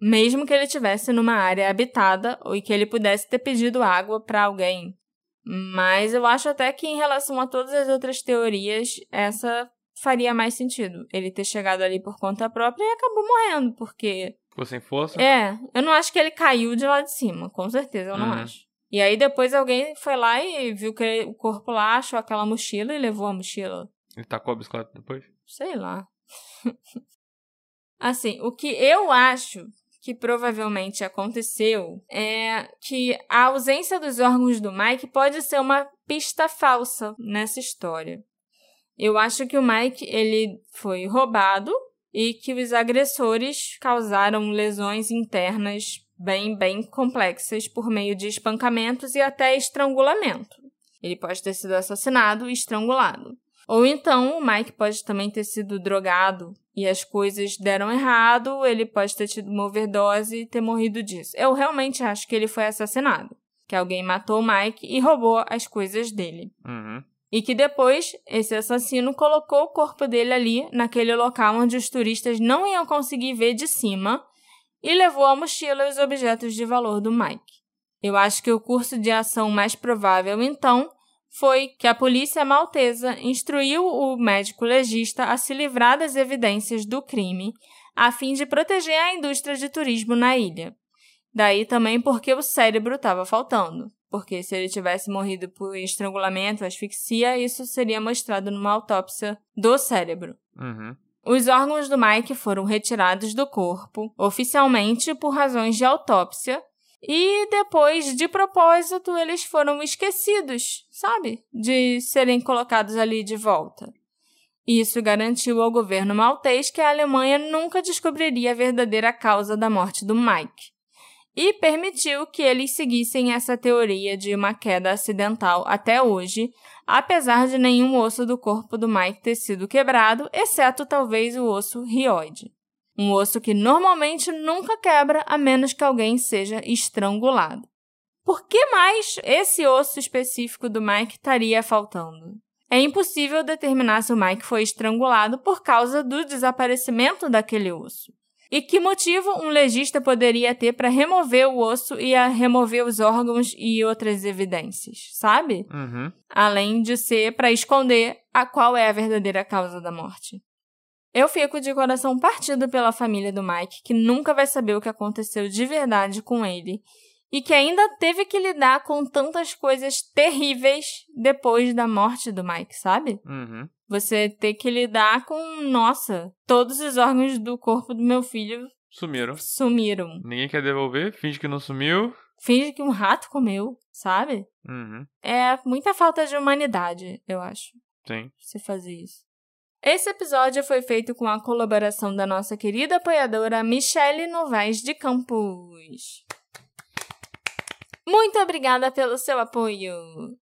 Mesmo que ele estivesse numa área habitada ou que ele pudesse ter pedido água para alguém. Mas eu acho até que em relação a todas as outras teorias, essa faria mais sentido. Ele ter chegado ali por conta própria e acabou morrendo, porque. Ficou sem força? É, eu não acho que ele caiu de lá de cima, com certeza, eu não uhum. acho. E aí depois alguém foi lá e viu que o corpo lá achou aquela mochila e levou a mochila. Ele tacou a bicicleta depois? Sei lá. assim, o que eu acho que provavelmente aconteceu é que a ausência dos órgãos do Mike pode ser uma pista falsa nessa história. Eu acho que o Mike ele foi roubado e que os agressores causaram lesões internas bem, bem complexas por meio de espancamentos e até estrangulamento. Ele pode ter sido assassinado e estrangulado. Ou então o Mike pode também ter sido drogado e as coisas deram errado, ele pode ter tido uma overdose e ter morrido disso. Eu realmente acho que ele foi assassinado. Que alguém matou o Mike e roubou as coisas dele. Uhum. E que depois esse assassino colocou o corpo dele ali, naquele local onde os turistas não iam conseguir ver de cima, e levou a mochila e os objetos de valor do Mike. Eu acho que o curso de ação mais provável, então, foi que a polícia maltesa instruiu o médico legista a se livrar das evidências do crime, a fim de proteger a indústria de turismo na ilha. Daí também porque o cérebro estava faltando, porque se ele tivesse morrido por estrangulamento, asfixia, isso seria mostrado numa autópsia do cérebro. Uhum. Os órgãos do Mike foram retirados do corpo, oficialmente por razões de autópsia, e depois, de propósito, eles foram esquecidos, sabe? De serem colocados ali de volta. Isso garantiu ao governo maltês que a Alemanha nunca descobriria a verdadeira causa da morte do Mike. E permitiu que eles seguissem essa teoria de uma queda acidental até hoje, apesar de nenhum osso do corpo do Mike ter sido quebrado, exceto talvez o osso rioide. Um osso que normalmente nunca quebra a menos que alguém seja estrangulado. Por que mais esse osso específico do Mike estaria faltando? É impossível determinar se o Mike foi estrangulado por causa do desaparecimento daquele osso. E que motivo um legista poderia ter para remover o osso e a remover os órgãos e outras evidências, sabe? Uhum. Além de ser para esconder a qual é a verdadeira causa da morte. Eu fico de coração partido pela família do Mike, que nunca vai saber o que aconteceu de verdade com ele e que ainda teve que lidar com tantas coisas terríveis depois da morte do Mike, sabe? Uhum. Você ter que lidar com, nossa, todos os órgãos do corpo do meu filho Sumiram. sumiram. Ninguém quer devolver, finge que não sumiu. Finge que um rato comeu, sabe? Uhum. É muita falta de humanidade, eu acho, Sim. você fazer isso. Esse episódio foi feito com a colaboração da nossa querida apoiadora Michele Novaes de Campos. Muito obrigada pelo seu apoio!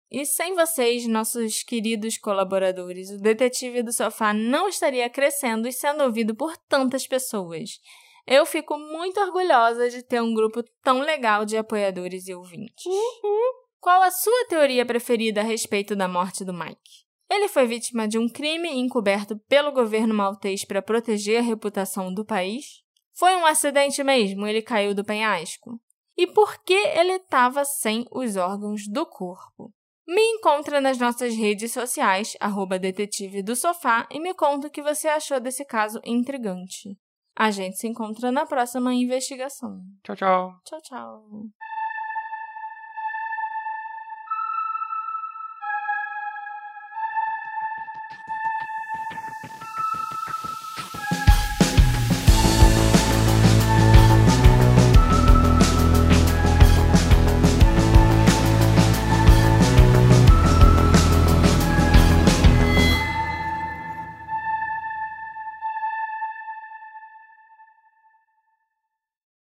E sem vocês, nossos queridos colaboradores, o Detetive do Sofá não estaria crescendo e sendo ouvido por tantas pessoas. Eu fico muito orgulhosa de ter um grupo tão legal de apoiadores e ouvintes. Qual a sua teoria preferida a respeito da morte do Mike? Ele foi vítima de um crime encoberto pelo governo maltês para proteger a reputação do país? Foi um acidente mesmo? Ele caiu do penhasco? E por que ele estava sem os órgãos do corpo? Me encontra nas nossas redes sociais, arroba detetive do sofá, e me conta o que você achou desse caso intrigante. A gente se encontra na próxima investigação. Tchau, tchau. Tchau, tchau.